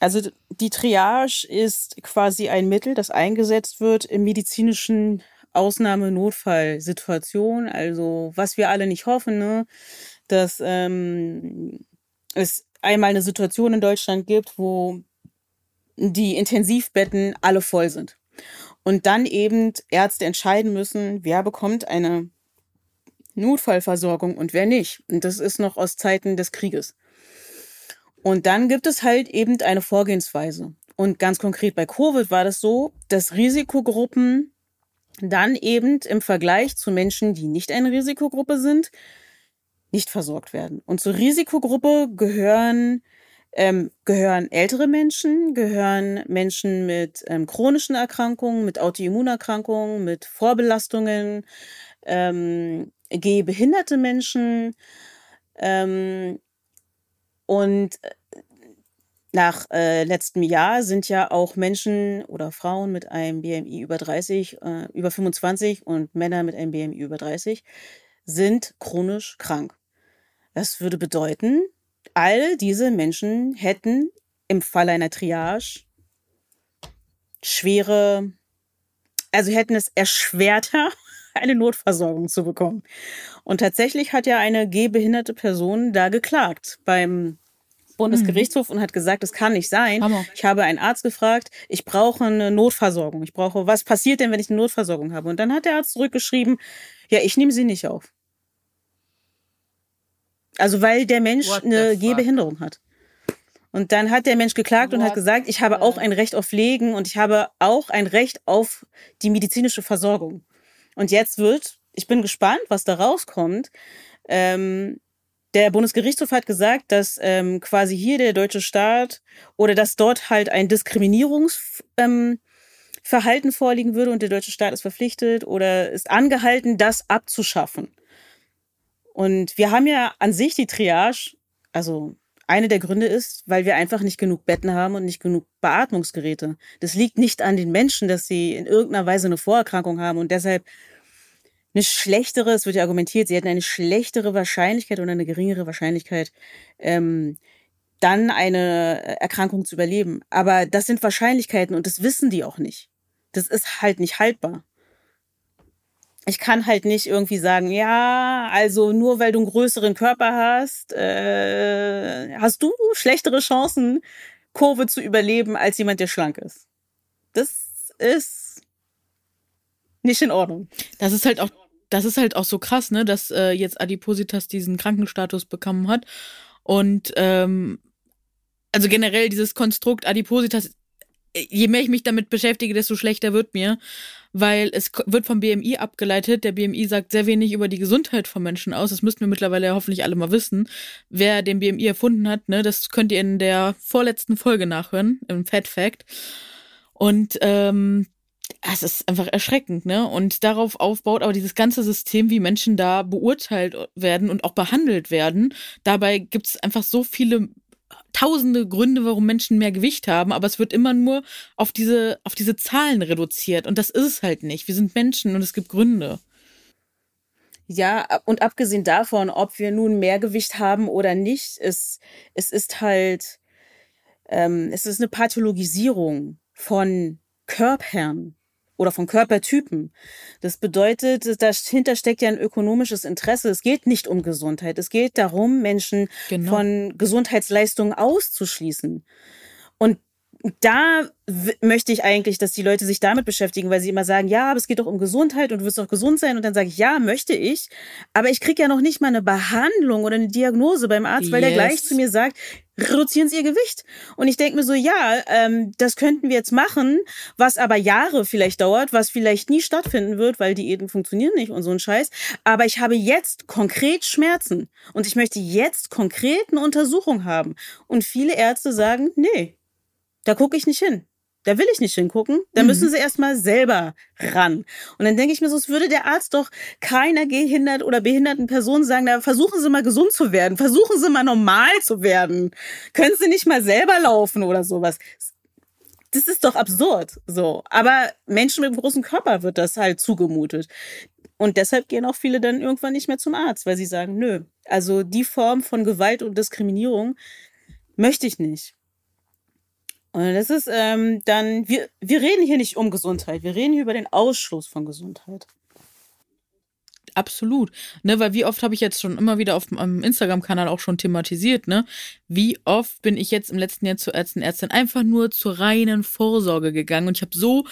Also die Triage ist quasi ein Mittel, das eingesetzt wird im medizinischen Ausnahme-Notfall-Situation. Also was wir alle nicht hoffen, ne? dass ähm, es einmal eine Situation in Deutschland gibt, wo die Intensivbetten alle voll sind. Und dann eben Ärzte entscheiden müssen, wer bekommt eine Notfallversorgung und wer nicht. Und das ist noch aus Zeiten des Krieges. Und dann gibt es halt eben eine Vorgehensweise. Und ganz konkret bei Covid war das so, dass Risikogruppen dann eben im Vergleich zu Menschen, die nicht eine Risikogruppe sind, nicht versorgt werden. Und zur Risikogruppe gehören ähm, gehören ältere Menschen, gehören Menschen mit ähm, chronischen Erkrankungen, mit Autoimmunerkrankungen, mit Vorbelastungen, ähm, gehbehinderte Menschen ähm, und äh, nach äh, letztem Jahr sind ja auch Menschen oder Frauen mit einem BMI über 30, äh, über 25 und Männer mit einem BMI über 30 sind chronisch krank. Das würde bedeuten, all diese Menschen hätten im Fall einer Triage schwere, also hätten es erschwerter, eine Notversorgung zu bekommen. Und tatsächlich hat ja eine gehbehinderte Person da geklagt beim Bundesgerichtshof mhm. und hat gesagt, es kann nicht sein. Hammer. Ich habe einen Arzt gefragt, ich brauche eine Notversorgung. Ich brauche, was passiert denn, wenn ich eine Notversorgung habe? Und dann hat der Arzt zurückgeschrieben, ja, ich nehme sie nicht auf. Also weil der Mensch eine Gehbehinderung hat. Und dann hat der Mensch geklagt What und hat gesagt, ich habe auch ein Recht auf Pflegen und ich habe auch ein Recht auf die medizinische Versorgung. Und jetzt wird, ich bin gespannt, was da rauskommt. Ähm, der Bundesgerichtshof hat gesagt, dass ähm, quasi hier der deutsche Staat oder dass dort halt ein Diskriminierungsverhalten ähm, vorliegen würde und der deutsche Staat ist verpflichtet oder ist angehalten, das abzuschaffen. Und wir haben ja an sich die Triage, also eine der Gründe ist, weil wir einfach nicht genug Betten haben und nicht genug Beatmungsgeräte. Das liegt nicht an den Menschen, dass sie in irgendeiner Weise eine Vorerkrankung haben und deshalb eine schlechtere, es wird ja argumentiert, sie hätten eine schlechtere Wahrscheinlichkeit oder eine geringere Wahrscheinlichkeit, ähm, dann eine Erkrankung zu überleben. Aber das sind Wahrscheinlichkeiten und das wissen die auch nicht. Das ist halt nicht haltbar. Ich kann halt nicht irgendwie sagen, ja, also nur weil du einen größeren Körper hast, äh, hast du schlechtere Chancen, Kurve zu überleben als jemand, der schlank ist. Das ist nicht in Ordnung. Das ist halt auch das ist halt auch so krass, ne, dass äh, jetzt Adipositas diesen Krankenstatus bekommen hat. Und ähm, also generell dieses Konstrukt Adipositas, äh, je mehr ich mich damit beschäftige, desto schlechter wird mir, weil es wird vom BMI abgeleitet. Der BMI sagt sehr wenig über die Gesundheit von Menschen aus. Das müssten wir mittlerweile ja hoffentlich alle mal wissen. Wer den BMI erfunden hat, ne, das könnt ihr in der vorletzten Folge nachhören, im Fat Fact. Und ähm, es ist einfach erschreckend, ne? Und darauf aufbaut aber dieses ganze System, wie Menschen da beurteilt werden und auch behandelt werden. Dabei gibt es einfach so viele tausende Gründe, warum Menschen mehr Gewicht haben, aber es wird immer nur auf diese, auf diese Zahlen reduziert. Und das ist es halt nicht. Wir sind Menschen und es gibt Gründe. Ja, und abgesehen davon, ob wir nun mehr Gewicht haben oder nicht, es, es ist halt, ähm, es ist eine Pathologisierung von Körpern oder von Körpertypen. Das bedeutet, dahinter steckt ja ein ökonomisches Interesse. Es geht nicht um Gesundheit. Es geht darum, Menschen genau. von Gesundheitsleistungen auszuschließen. Und da möchte ich eigentlich, dass die Leute sich damit beschäftigen, weil sie immer sagen, ja, aber es geht doch um Gesundheit und du wirst doch gesund sein. Und dann sage ich, ja, möchte ich. Aber ich kriege ja noch nicht mal eine Behandlung oder eine Diagnose beim Arzt, weil yes. der gleich zu mir sagt, reduzieren Sie Ihr Gewicht. Und ich denke mir so, ja, ähm, das könnten wir jetzt machen, was aber Jahre vielleicht dauert, was vielleicht nie stattfinden wird, weil Diäten funktionieren nicht und so ein Scheiß. Aber ich habe jetzt konkret Schmerzen und ich möchte jetzt konkret eine Untersuchung haben. Und viele Ärzte sagen, nee, da gucke ich nicht hin. Da will ich nicht hingucken. Da mhm. müssen sie erstmal selber ran. Und dann denke ich mir so, es würde der Arzt doch keiner gehindert oder behinderten Person sagen, da versuchen Sie mal gesund zu werden. Versuchen Sie mal normal zu werden. Können Sie nicht mal selber laufen oder sowas. Das ist doch absurd. So. Aber Menschen mit einem großen Körper wird das halt zugemutet. Und deshalb gehen auch viele dann irgendwann nicht mehr zum Arzt, weil sie sagen, nö. Also die Form von Gewalt und Diskriminierung möchte ich nicht. Und das ist ähm, dann, wir, wir reden hier nicht um Gesundheit, wir reden hier über den Ausschluss von Gesundheit. Absolut. Ne, weil wie oft habe ich jetzt schon immer wieder auf meinem Instagram-Kanal auch schon thematisiert, ne? Wie oft bin ich jetzt im letzten Jahr zu Ärzten Ärztin einfach nur zur reinen Vorsorge gegangen und ich habe so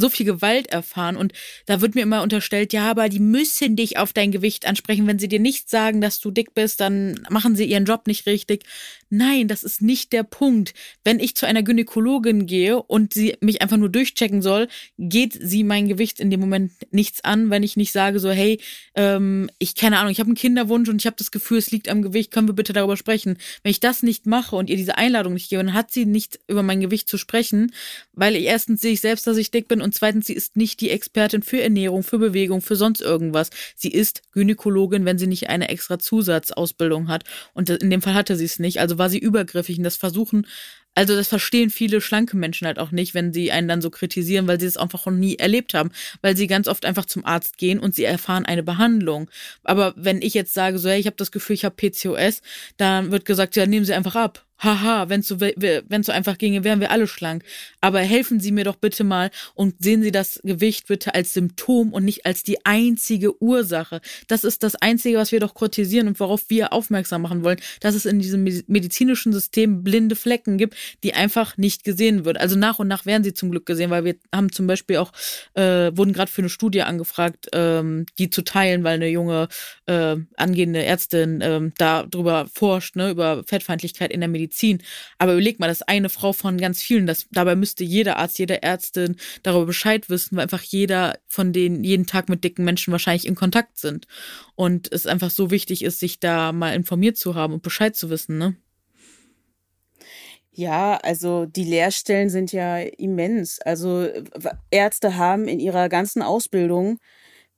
so viel Gewalt erfahren und da wird mir immer unterstellt, ja, aber die müssen dich auf dein Gewicht ansprechen. Wenn sie dir nicht sagen, dass du dick bist, dann machen sie ihren Job nicht richtig. Nein, das ist nicht der Punkt. Wenn ich zu einer Gynäkologin gehe und sie mich einfach nur durchchecken soll, geht sie mein Gewicht in dem Moment nichts an, wenn ich nicht sage so, hey, ähm, ich keine Ahnung, ich habe einen Kinderwunsch und ich habe das Gefühl, es liegt am Gewicht, können wir bitte darüber sprechen. Wenn ich das nicht mache und ihr diese Einladung nicht gebe, dann hat sie nicht über mein Gewicht zu sprechen, weil ich erstens sehe ich selbst, dass ich dick bin und zweitens, sie ist nicht die Expertin für Ernährung, für Bewegung, für sonst irgendwas. Sie ist Gynäkologin, wenn sie nicht eine extra Zusatzausbildung hat. Und in dem Fall hatte sie es nicht. Also war sie übergriffig und das versuchen, also das verstehen viele schlanke Menschen halt auch nicht, wenn sie einen dann so kritisieren, weil sie es einfach noch nie erlebt haben, weil sie ganz oft einfach zum Arzt gehen und sie erfahren eine Behandlung. Aber wenn ich jetzt sage, so hey, ich habe das Gefühl, ich habe PCOS, dann wird gesagt, ja, nehmen Sie einfach ab haha, wenn es so, wenn's so einfach ginge, wären wir alle schlank. Aber helfen Sie mir doch bitte mal und sehen Sie das Gewicht bitte als Symptom und nicht als die einzige Ursache. Das ist das Einzige, was wir doch kritisieren und worauf wir aufmerksam machen wollen, dass es in diesem medizinischen System blinde Flecken gibt, die einfach nicht gesehen wird. Also nach und nach werden sie zum Glück gesehen, weil wir haben zum Beispiel auch, äh, wurden gerade für eine Studie angefragt, ähm, die zu teilen, weil eine junge äh, angehende Ärztin äh, darüber forscht, ne, über Fettfeindlichkeit in der Medizin Medizin. Aber überleg mal, das ist eine Frau von ganz vielen. Das, dabei müsste jeder Arzt, jede Ärztin darüber Bescheid wissen, weil einfach jeder von denen jeden Tag mit dicken Menschen wahrscheinlich in Kontakt sind. Und es einfach so wichtig ist, sich da mal informiert zu haben und Bescheid zu wissen, ne? Ja, also die Lehrstellen sind ja immens. Also Ärzte haben in ihrer ganzen Ausbildung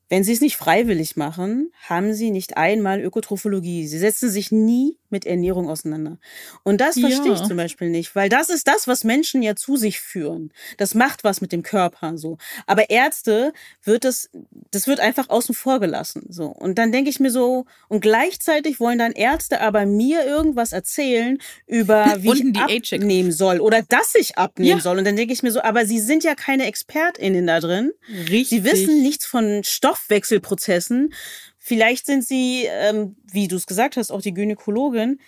wenn sie es nicht freiwillig machen, haben sie nicht einmal Ökotrophologie. Sie setzen sich nie mit Ernährung auseinander. Und das verstehe ja. ich zum Beispiel nicht, weil das ist das, was Menschen ja zu sich führen. Das macht was mit dem Körper so. Aber Ärzte wird das, das wird einfach außen vor gelassen so. Und dann denke ich mir so, und gleichzeitig wollen dann Ärzte aber mir irgendwas erzählen über wie ich abnehmen soll oder dass ich abnehmen ja. soll. Und dann denke ich mir so, aber sie sind ja keine ExpertInnen da drin. Richtig. Sie wissen nichts von Stoffwechselprozessen. Vielleicht sind sie, ähm, wie du es gesagt hast, auch die Gynäkologin.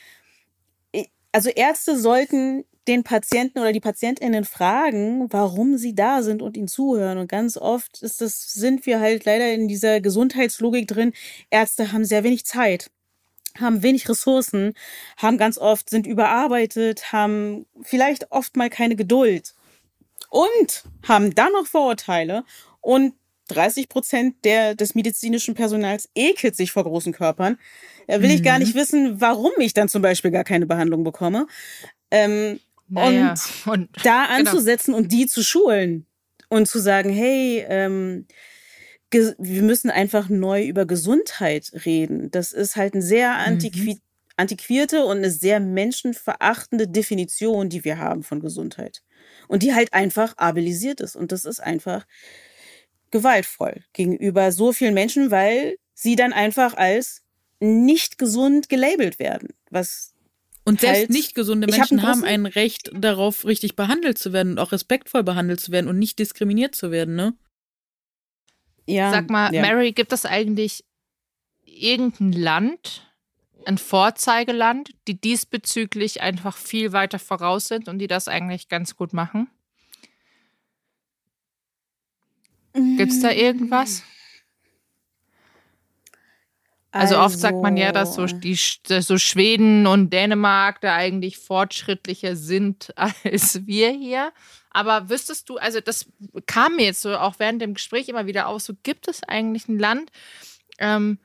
Also Ärzte sollten den Patienten oder die Patientinnen fragen, warum sie da sind und ihnen zuhören. Und ganz oft ist das, sind wir halt leider in dieser Gesundheitslogik drin. Ärzte haben sehr wenig Zeit haben wenig Ressourcen, haben ganz oft, sind überarbeitet, haben vielleicht oft mal keine Geduld und haben dann noch Vorurteile und 30 Prozent der, des medizinischen Personals ekelt sich vor großen Körpern. Da will mhm. ich gar nicht mhm. wissen, warum ich dann zum Beispiel gar keine Behandlung bekomme. Ähm, naja, und, und, da genau. anzusetzen genau. und die zu schulen und zu sagen, hey, ähm, wir müssen einfach neu über Gesundheit reden. Das ist halt ein sehr antiqui mhm. antiquierte und eine sehr menschenverachtende Definition, die wir haben von Gesundheit. Und die halt einfach abilisiert ist. Und das ist einfach gewaltvoll gegenüber so vielen Menschen, weil sie dann einfach als nicht gesund gelabelt werden. Was und selbst halt, nicht gesunde Menschen hab haben ein Recht darauf, richtig behandelt zu werden und auch respektvoll behandelt zu werden und nicht diskriminiert zu werden, ne? Ja. Sag mal, ja. Mary, gibt es eigentlich irgendein Land, ein Vorzeigeland, die diesbezüglich einfach viel weiter voraus sind und die das eigentlich ganz gut machen? Gibt es da irgendwas? Also, also, oft sagt man ja, dass so, also die, so Schweden und Dänemark da eigentlich fortschrittlicher sind als wir hier. Aber wüsstest du, also das kam mir jetzt so auch während dem Gespräch immer wieder auf, so gibt es eigentlich ein Land, ähm,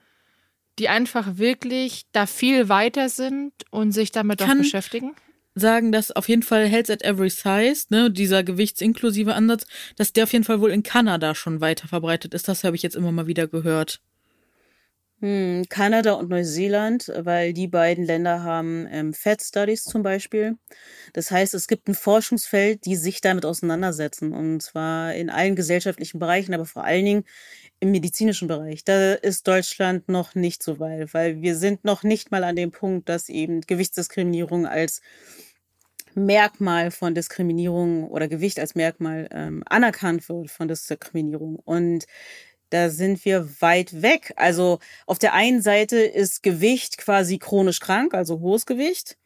die einfach wirklich da viel weiter sind und sich damit auch beschäftigen? Sagen, dass auf jeden Fall Health at Every Size, ne, dieser gewichtsinklusive Ansatz, dass der auf jeden Fall wohl in Kanada schon weiter verbreitet ist. Das habe ich jetzt immer mal wieder gehört. Hm, Kanada und Neuseeland, weil die beiden Länder haben ähm, Fat Studies zum Beispiel. Das heißt, es gibt ein Forschungsfeld, die sich damit auseinandersetzen. Und zwar in allen gesellschaftlichen Bereichen, aber vor allen Dingen im medizinischen Bereich. Da ist Deutschland noch nicht so weit, weil wir sind noch nicht mal an dem Punkt, dass eben Gewichtsdiskriminierung als Merkmal von Diskriminierung oder Gewicht als Merkmal ähm, anerkannt wird von Diskriminierung. Und da sind wir weit weg. Also auf der einen Seite ist Gewicht quasi chronisch krank, also hohes Gewicht,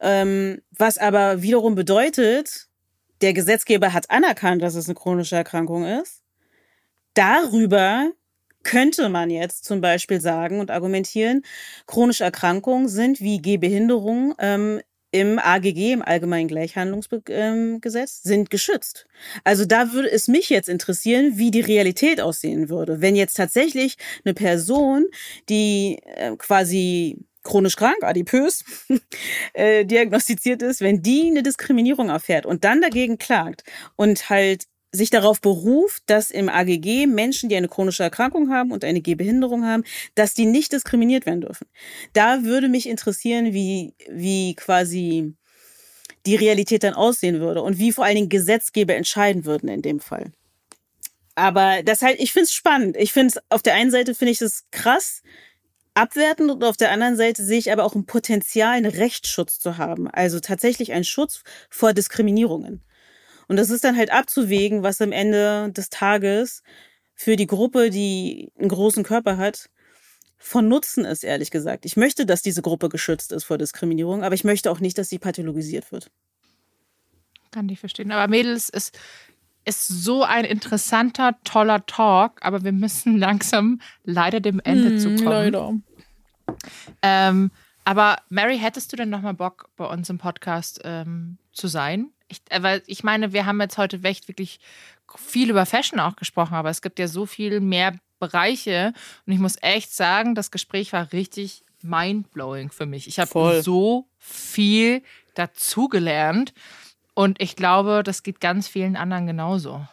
ähm, was aber wiederum bedeutet, der Gesetzgeber hat anerkannt, dass es eine chronische Erkrankung ist. Darüber könnte man jetzt zum Beispiel sagen und argumentieren, chronische Erkrankungen sind wie Gehbehinderung ähm, im AGG, im Allgemeinen Gleichhandlungsgesetz, sind geschützt. Also da würde es mich jetzt interessieren, wie die Realität aussehen würde. Wenn jetzt tatsächlich eine Person, die äh, quasi chronisch krank, adipös, äh, diagnostiziert ist, wenn die eine Diskriminierung erfährt und dann dagegen klagt und halt sich darauf beruft, dass im AGG Menschen, die eine chronische Erkrankung haben und eine Gehbehinderung haben, dass die nicht diskriminiert werden dürfen. Da würde mich interessieren, wie, wie quasi die Realität dann aussehen würde und wie vor allen Dingen Gesetzgeber entscheiden würden in dem Fall. Aber das halt, ich finde es spannend. Ich finde es, auf der einen Seite finde ich es krass, abwertend und auf der anderen Seite sehe ich aber auch ein Potenzial, einen Rechtsschutz zu haben. Also tatsächlich einen Schutz vor Diskriminierungen. Und das ist dann halt abzuwägen, was am Ende des Tages für die Gruppe, die einen großen Körper hat, von Nutzen ist, ehrlich gesagt. Ich möchte, dass diese Gruppe geschützt ist vor Diskriminierung, aber ich möchte auch nicht, dass sie pathologisiert wird. Kann ich verstehen. Aber Mädels, es ist so ein interessanter, toller Talk, aber wir müssen langsam leider dem Ende mm, zukommen. Leider. Ähm, aber Mary, hättest du denn nochmal Bock, bei uns im Podcast ähm, zu sein? Ich, äh, weil ich meine, wir haben jetzt heute echt wirklich viel über Fashion auch gesprochen, aber es gibt ja so viel mehr Bereiche und ich muss echt sagen, das Gespräch war richtig mindblowing für mich. Ich habe so viel dazugelernt und ich glaube, das geht ganz vielen anderen genauso.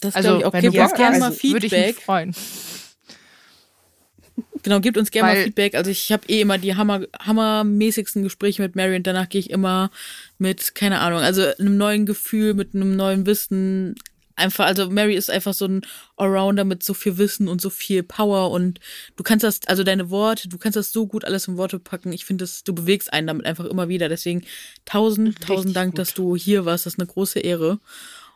Das also, ich auch. wenn du Bock hast, also, würde ich mich freuen. Genau, gebt uns gerne mal Feedback. Also ich habe eh immer die hammer, hammermäßigsten Gespräche mit Mary und danach gehe ich immer mit, keine Ahnung, also einem neuen Gefühl, mit einem neuen Wissen. Einfach, also Mary ist einfach so ein Allrounder mit so viel Wissen und so viel Power und du kannst das, also deine Worte, du kannst das so gut alles in Worte packen. Ich finde, du bewegst einen damit einfach immer wieder. Deswegen tausend, tausend Dank, gut. dass du hier warst. Das ist eine große Ehre.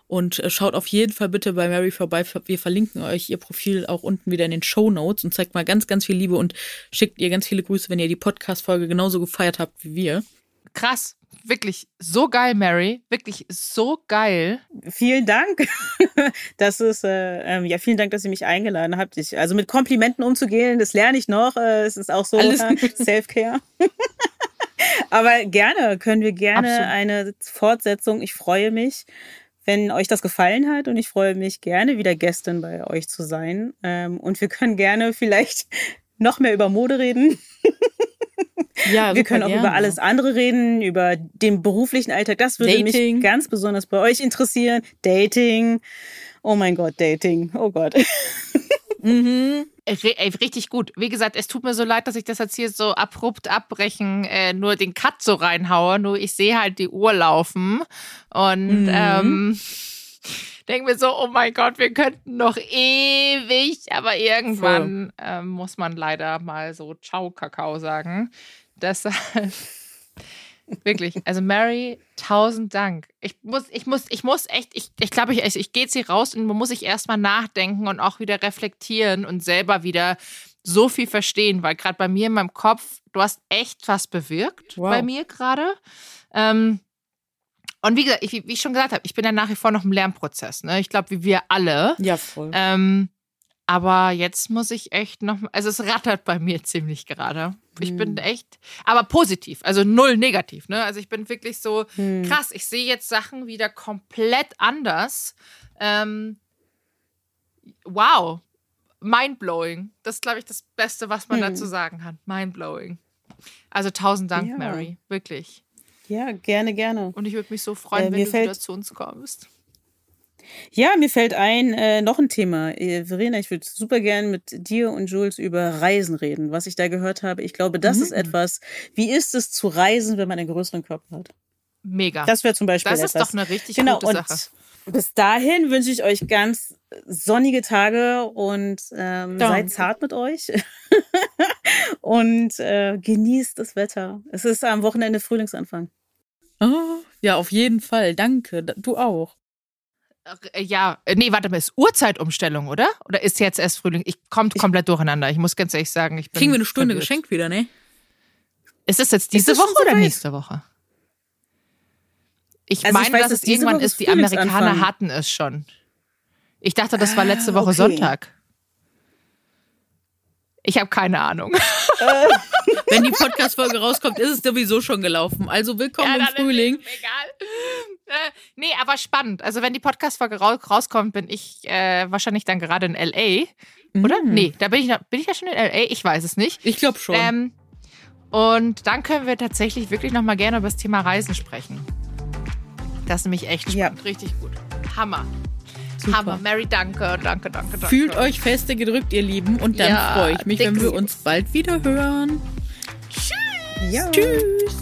Und äh, schaut auf jeden Fall bitte bei Mary vorbei. Wir verlinken euch ihr Profil auch unten wieder in den Show Notes und zeigt mal ganz, ganz viel Liebe und schickt ihr ganz viele Grüße, wenn ihr die Podcast-Folge genauso gefeiert habt wie wir. Krass. Wirklich so geil, Mary. Wirklich so geil. Vielen Dank. Das ist, äh, ähm, ja, vielen Dank, dass ihr mich eingeladen habt. Ich, also mit Komplimenten umzugehen, das lerne ich noch. Äh, es ist auch so äh, Self-Care. Aber gerne, können wir gerne Absolut. eine Fortsetzung. Ich freue mich wenn euch das gefallen hat und ich freue mich gerne wieder Gästin bei euch zu sein. Ähm, und wir können gerne vielleicht noch mehr über Mode reden. Ja, wir können auch gerne. über alles andere reden, über den beruflichen Alltag. Das würde Dating. mich ganz besonders bei euch interessieren. Dating. Oh mein Gott, Dating. Oh Gott. Mhm. Ey, richtig gut. Wie gesagt, es tut mir so leid, dass ich das jetzt hier so abrupt abbrechen, äh, nur den Cut so reinhaue. Nur ich sehe halt die Uhr laufen und mhm. ähm, denke mir so, oh mein Gott, wir könnten noch ewig, aber irgendwann äh, muss man leider mal so Ciao Kakao sagen. Deshalb Wirklich. Also Mary, tausend Dank. Ich muss, ich muss, ich muss echt, ich, ich glaube, ich, ich gehe jetzt hier raus und muss sich erstmal nachdenken und auch wieder reflektieren und selber wieder so viel verstehen, weil gerade bei mir in meinem Kopf, du hast echt was bewirkt wow. bei mir gerade. Ähm, und wie gesagt, ich, wie ich schon gesagt habe, ich bin ja nach wie vor noch im Lernprozess. Ne? Ich glaube, wie wir alle. Ja, voll. Ähm, aber jetzt muss ich echt noch, also es rattert bei mir ziemlich gerade. Ich bin hm. echt, aber positiv, also null negativ. Ne? Also ich bin wirklich so hm. krass. Ich sehe jetzt Sachen wieder komplett anders. Ähm, wow, mindblowing. Das ist, glaube ich, das Beste, was man hm. dazu sagen kann. Mindblowing. Also tausend Dank, ja. Mary, wirklich. Ja, gerne, gerne. Und ich würde mich so freuen, äh, wenn du wieder zu uns kommst. Ja, mir fällt ein, äh, noch ein Thema. Äh, Verena, ich würde super gern mit dir und Jules über Reisen reden. Was ich da gehört habe, ich glaube, das mhm. ist etwas. Wie ist es zu reisen, wenn man einen größeren Körper hat? Mega. Das wäre zum Beispiel Das ist etwas. doch eine richtig genau, gute Sache. Bis dahin wünsche ich euch ganz sonnige Tage und ähm, seid zart mit euch und äh, genießt das Wetter. Es ist am Wochenende Frühlingsanfang. Oh, ja, auf jeden Fall. Danke. Du auch. Äh, ja, äh, nee, warte mal, ist Uhrzeitumstellung, oder? Oder ist jetzt erst Frühling? Ich komme komplett durcheinander. Ich muss ganz ehrlich sagen, ich bin. Kriegen wir eine Stunde verwirrt. geschenkt wieder, ne? Ist das jetzt diese Woche oder nächste Woche? Ich also meine, ich weiß, dass, dass es irgendwann ist, die Amerikaner hatten es schon. Ich dachte, das war letzte Woche okay. Sonntag. Ich habe keine Ahnung. Wenn die Podcast-Folge rauskommt, ist es sowieso schon gelaufen. Also willkommen ja, im Frühling. egal. Äh, nee, aber spannend. Also wenn die Podcast-Folge rauskommt, bin ich äh, wahrscheinlich dann gerade in L.A., oder? Mhm. Nee, da bin ich, bin ich ja schon in L.A., ich weiß es nicht. Ich glaube schon. Ähm, und dann können wir tatsächlich wirklich nochmal gerne über das Thema Reisen sprechen. Das ist nämlich echt spannend. Ja. Richtig gut. Hammer. Super. Hammer. Mary, danke, danke, danke, danke. Fühlt euch feste gedrückt, ihr Lieben. Und dann ja, freue ich mich, wenn wir uns bald wieder hören. Tschüss. Ja. Tschüss.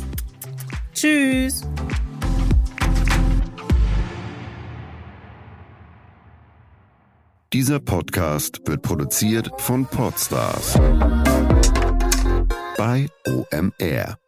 Tschüss. Dieser Podcast wird produziert von Podstars bei OMR.